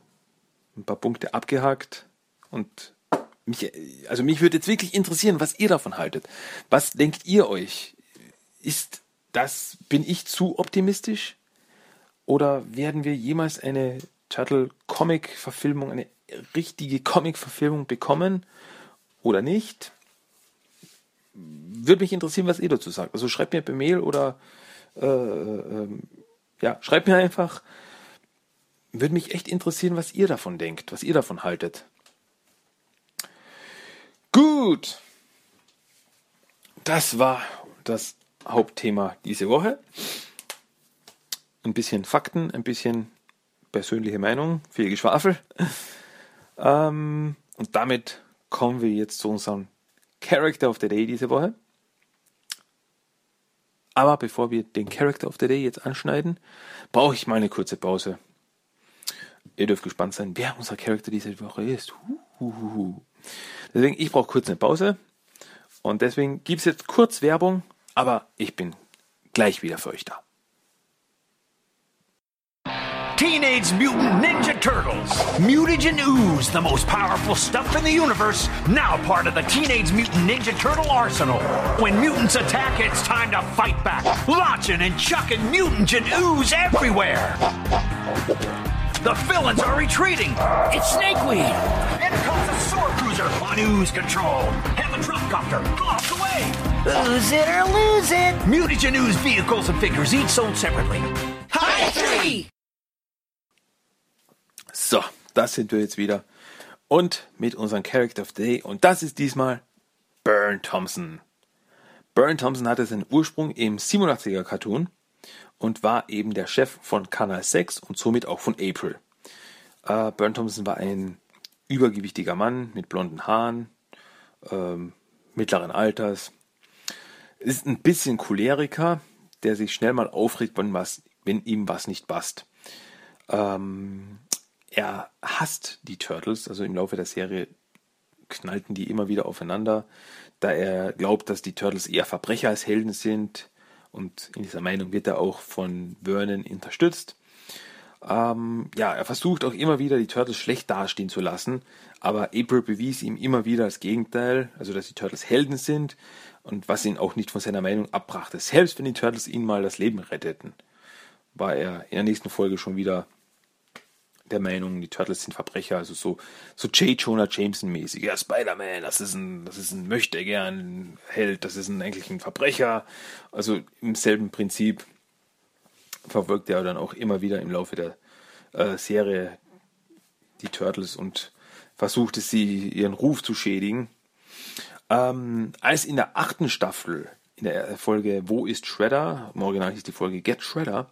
ein paar Punkte abgehakt und mich, also mich würde jetzt wirklich interessieren, was ihr davon haltet. Was denkt ihr euch? ist das, bin ich zu optimistisch? Oder werden wir jemals eine Turtle-Comic-Verfilmung, eine richtige Comic-Verfilmung bekommen oder nicht? Würde mich interessieren, was ihr dazu sagt. Also schreibt mir per Mail oder äh, äh, ja, schreibt mir einfach. Würde mich echt interessieren, was ihr davon denkt, was ihr davon haltet. Gut. Das war das Hauptthema diese Woche. Ein bisschen Fakten, ein bisschen persönliche Meinung, viel Geschwafel. Ähm, und damit kommen wir jetzt zu unserem Character of the Day diese Woche. Aber bevor wir den Character of the Day jetzt anschneiden, brauche ich mal eine kurze Pause. Ihr dürft gespannt sein, wer unser Charakter diese Woche ist. Huhuhu. Deswegen, ich brauche kurz eine Pause. Und deswegen gibt es jetzt kurz Werbung, aber ich bin gleich wieder für euch da. Teenage Mutant Ninja Turtles. Mutagen Ooze, the most powerful stuff in the universe, now part of the Teenage Mutant Ninja Turtle arsenal. When mutants attack, it's time to fight back, launching and chucking mutagen ooze everywhere. The villains are retreating. It's Snakeweed. In comes a sword cruiser on ooze control. And the drop copter off the way. Ooze it or lose it. Mutagen ooze vehicles and figures each sold separately. High three. So, das sind wir jetzt wieder. Und mit unserem Character of the Day. Und das ist diesmal Burn Thompson. Burn Thompson hatte seinen Ursprung im 87er Cartoon und war eben der Chef von Kanal 6 und somit auch von April. Äh, Burn Thompson war ein übergewichtiger Mann mit blonden Haaren, ähm, mittleren Alters. Ist ein bisschen Choleriker, der sich schnell mal aufregt, wenn, was, wenn ihm was nicht passt. Ähm, er hasst die Turtles, also im Laufe der Serie knallten die immer wieder aufeinander, da er glaubt, dass die Turtles eher Verbrecher als Helden sind. Und in dieser Meinung wird er auch von Vernon unterstützt. Ähm, ja, er versucht auch immer wieder, die Turtles schlecht dastehen zu lassen, aber April bewies ihm immer wieder das Gegenteil, also dass die Turtles Helden sind und was ihn auch nicht von seiner Meinung abbrachte. Selbst wenn die Turtles ihn mal das Leben retteten, war er in der nächsten Folge schon wieder der Meinung, die Turtles sind Verbrecher, also so, so J. Jonah Jameson mäßig. Ja, Spider-Man, das ist ein, das ist ein Möchtegern Held, das ist ein, eigentlich ein Verbrecher. Also im selben Prinzip verfolgt er dann auch immer wieder im Laufe der äh, Serie die Turtles und versuchte sie ihren Ruf zu schädigen. Ähm, als in der achten Staffel, in der Folge Wo ist Shredder, im Original hieß die Folge Get Shredder,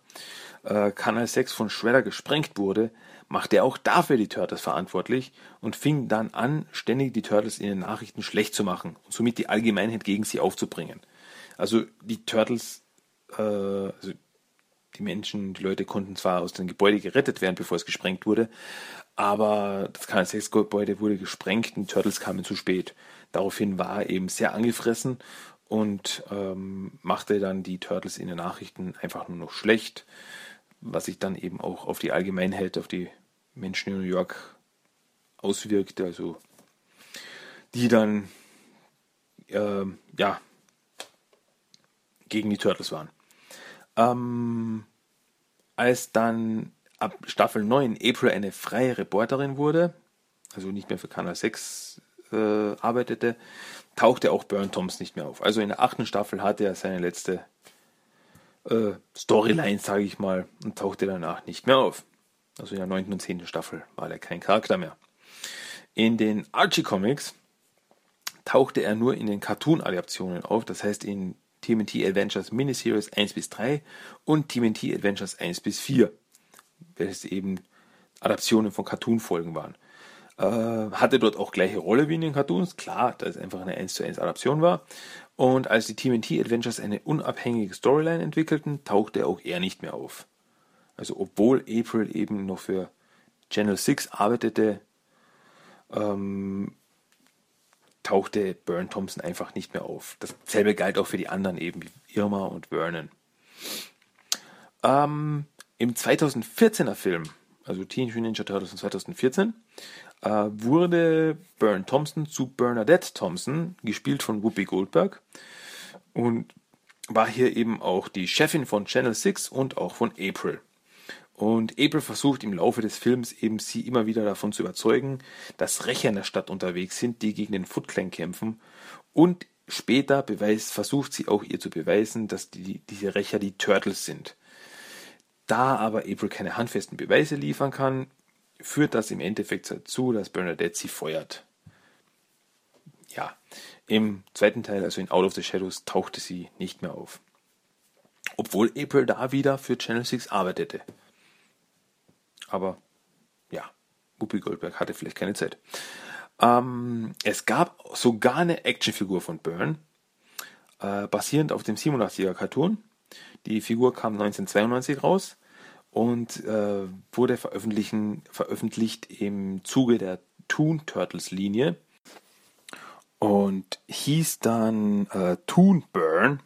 äh, Kanal 6 von Shredder gesprengt wurde, machte er auch dafür die Turtles verantwortlich und fing dann an, ständig die Turtles in den Nachrichten schlecht zu machen und somit die Allgemeinheit gegen sie aufzubringen. Also die Turtles, äh, also die Menschen, die Leute konnten zwar aus dem Gebäude gerettet werden, bevor es gesprengt wurde, aber das Kanal 6 Gebäude wurde gesprengt und die Turtles kamen zu spät. Daraufhin war er eben sehr angefressen und ähm, machte dann die Turtles in den Nachrichten einfach nur noch schlecht, was sich dann eben auch auf die Allgemeinheit, auf die Menschen in New York auswirkte, also die dann äh, ja gegen die Turtles waren. Ähm, als dann ab Staffel 9 April eine freie Reporterin wurde, also nicht mehr für Kanal 6 äh, arbeitete, tauchte auch Burn Toms nicht mehr auf. Also in der achten Staffel hatte er seine letzte äh, Storyline, sage ich mal, und tauchte danach nicht mehr auf. Also in der neunten und zehnten Staffel war er kein Charakter mehr. In den Archie Comics tauchte er nur in den Cartoon-Adaptionen auf, das heißt in TMNT Adventures Miniseries 1 bis 3 und TMNT Adventures 1 bis 4, welches eben Adaptionen von Cartoon-Folgen waren. Äh, hatte dort auch gleiche Rolle wie in den Cartoons, klar, da es einfach eine 1 zu 1 Adaption war. Und als die TMNT Adventures eine unabhängige Storyline entwickelten, tauchte auch er nicht mehr auf. Also obwohl April eben noch für Channel 6 arbeitete, ähm, tauchte Burn Thompson einfach nicht mehr auf. Dasselbe galt auch für die anderen eben, wie Irma und Vernon. Ähm, Im 2014er Film, also Teenage Mutant Ninja Turtles von 2014, äh, wurde Burn Thompson zu Bernadette Thompson, gespielt von Whoopi Goldberg. Und war hier eben auch die Chefin von Channel 6 und auch von April. Und April versucht im Laufe des Films eben sie immer wieder davon zu überzeugen, dass Rächer in der Stadt unterwegs sind, die gegen den Foot Clan kämpfen. Und später beweist, versucht sie auch ihr zu beweisen, dass die, diese Rächer die Turtles sind. Da aber April keine handfesten Beweise liefern kann, führt das im Endeffekt dazu, dass Bernadette sie feuert. Ja, im zweiten Teil, also in Out of the Shadows, tauchte sie nicht mehr auf. Obwohl April da wieder für Channel 6 arbeitete. Aber ja, Whoopi Goldberg hatte vielleicht keine Zeit. Ähm, es gab sogar eine Actionfigur von Byrne, äh, basierend auf dem 87er Cartoon. Die Figur kam 1992 raus und äh, wurde veröffentlicht im Zuge der Toon Turtles Linie und hieß dann äh, Toon Burn.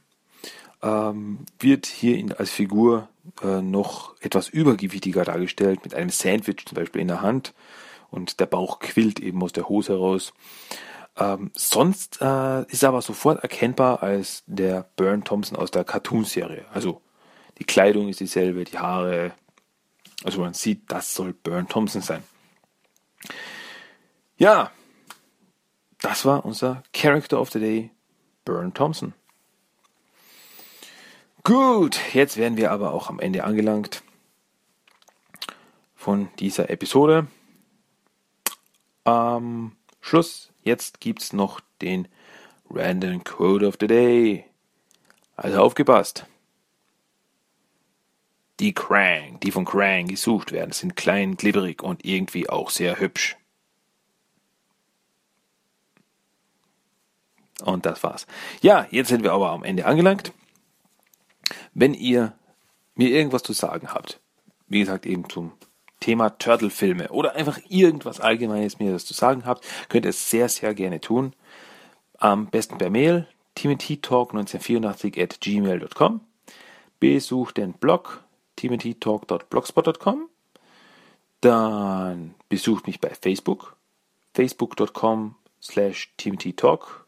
Ähm, wird hier in, als Figur äh, noch etwas übergewichtiger dargestellt, mit einem Sandwich zum Beispiel in der Hand und der Bauch quillt eben aus der Hose raus. Ähm, sonst äh, ist er aber sofort erkennbar als der Burn Thompson aus der Cartoon-Serie. Also die Kleidung ist dieselbe, die Haare. Also man sieht, das soll Burn Thompson sein. Ja, das war unser Character of the Day, Burn Thompson. Gut, jetzt wären wir aber auch am Ende angelangt von dieser Episode. Am Schluss, jetzt gibt es noch den Random Code of the Day. Also aufgepasst. Die Krang, die von Krang gesucht werden, sind klein, glibberig und irgendwie auch sehr hübsch. Und das war's. Ja, jetzt sind wir aber am Ende angelangt. Wenn ihr mir irgendwas zu sagen habt, wie gesagt, eben zum Thema Turtle-Filme oder einfach irgendwas Allgemeines mir das zu sagen habt, könnt ihr es sehr, sehr gerne tun. Am besten per Mail timothytalk1984 at gmail.com. Besucht den Blog timothytalk.blogspot.com. Dann besucht mich bei Facebook, facebook.com slash timothytalk.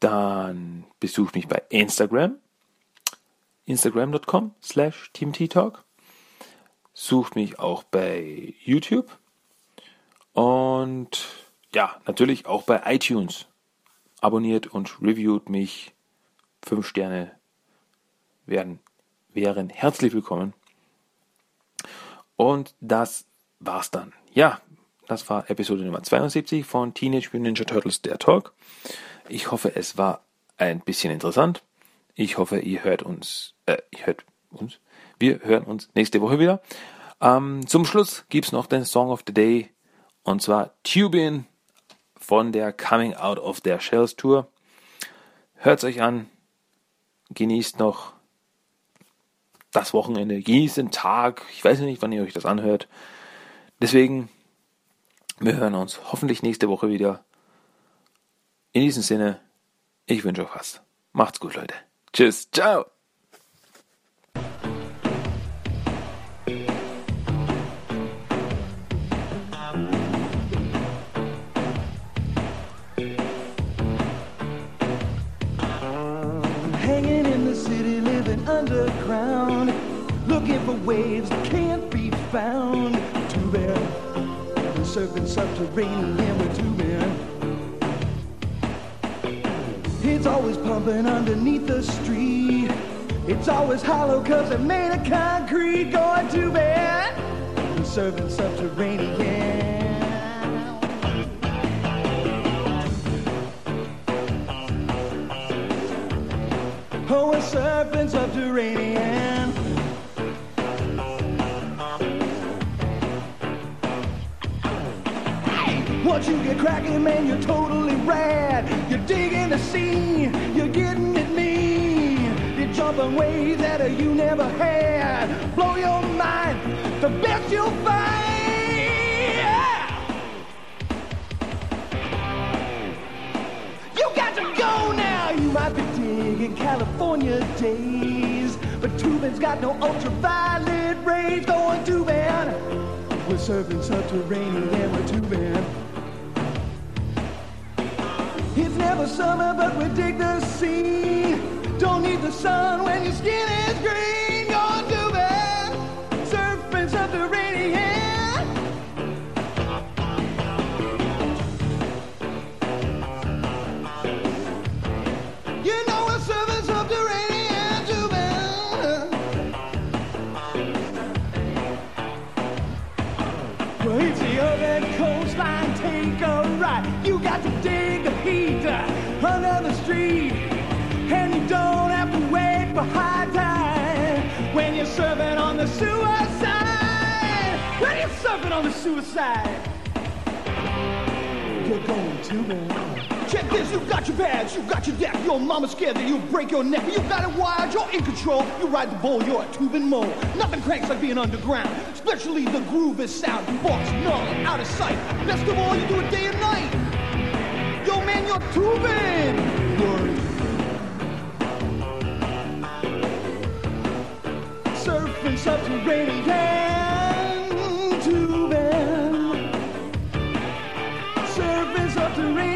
Dann besucht mich bei Instagram, instagram.com slash timothytalk. Sucht mich auch bei YouTube und ja, natürlich auch bei iTunes. Abonniert und reviewt mich. Fünf Sterne werden wären herzlich willkommen. Und das war's dann. Ja, das war Episode Nummer 72 von Teenage Mutant Ninja Turtles, der Talk. Ich hoffe, es war ein bisschen interessant. Ich hoffe, ihr hört uns, äh, ihr hört uns. Wir hören uns nächste Woche wieder. Ähm, zum Schluss gibt's noch den Song of the Day und zwar Tubin von der Coming Out of Their Shells Tour. Hört's euch an, genießt noch das Wochenende, genießt den Tag. Ich weiß nicht, wann ihr euch das anhört. Deswegen, wir hören uns hoffentlich nächste Woche wieder. In diesem Sinne, ich wünsche euch was. Macht's gut, Leute. Tschüss, ciao. For waves that can't be found. Too bad. The surfing subterranean with two men. It's always pumping underneath the street. It's always hollow cause it made of concrete. Going too bad. The surfing subterranean. Oh, we're subterranean. Once you get cracking, man, you're totally rad. You're digging the scene, you're getting it mean. You're jumping waves that you never had. Blow your mind, the best you'll find. You got to go now. You might be digging California days, but tubing's got no ultraviolet rays going tubing. We're surfing subterranean with tubing. the summer, but we dig the sea. Don't need the sun when your skin is green. Gone and do Surfing Surfing's. The suicide, you're going to the. Check this, you got your bags, you got your deck. Your mama's scared that you'll break your neck. You got it wired, you're in control. You ride the bull, you're a tubing mole. Nothing cranks like being underground, especially the groove is sound. Boss, null, out of sight. Best of all, you do it day and night. Yo, man, you're tubing. Word. Surfing subterranean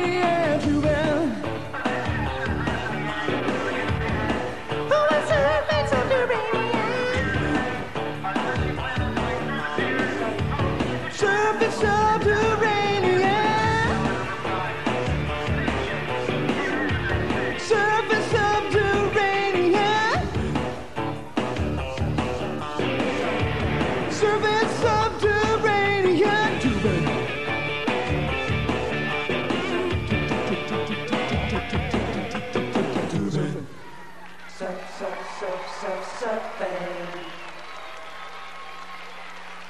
yeah.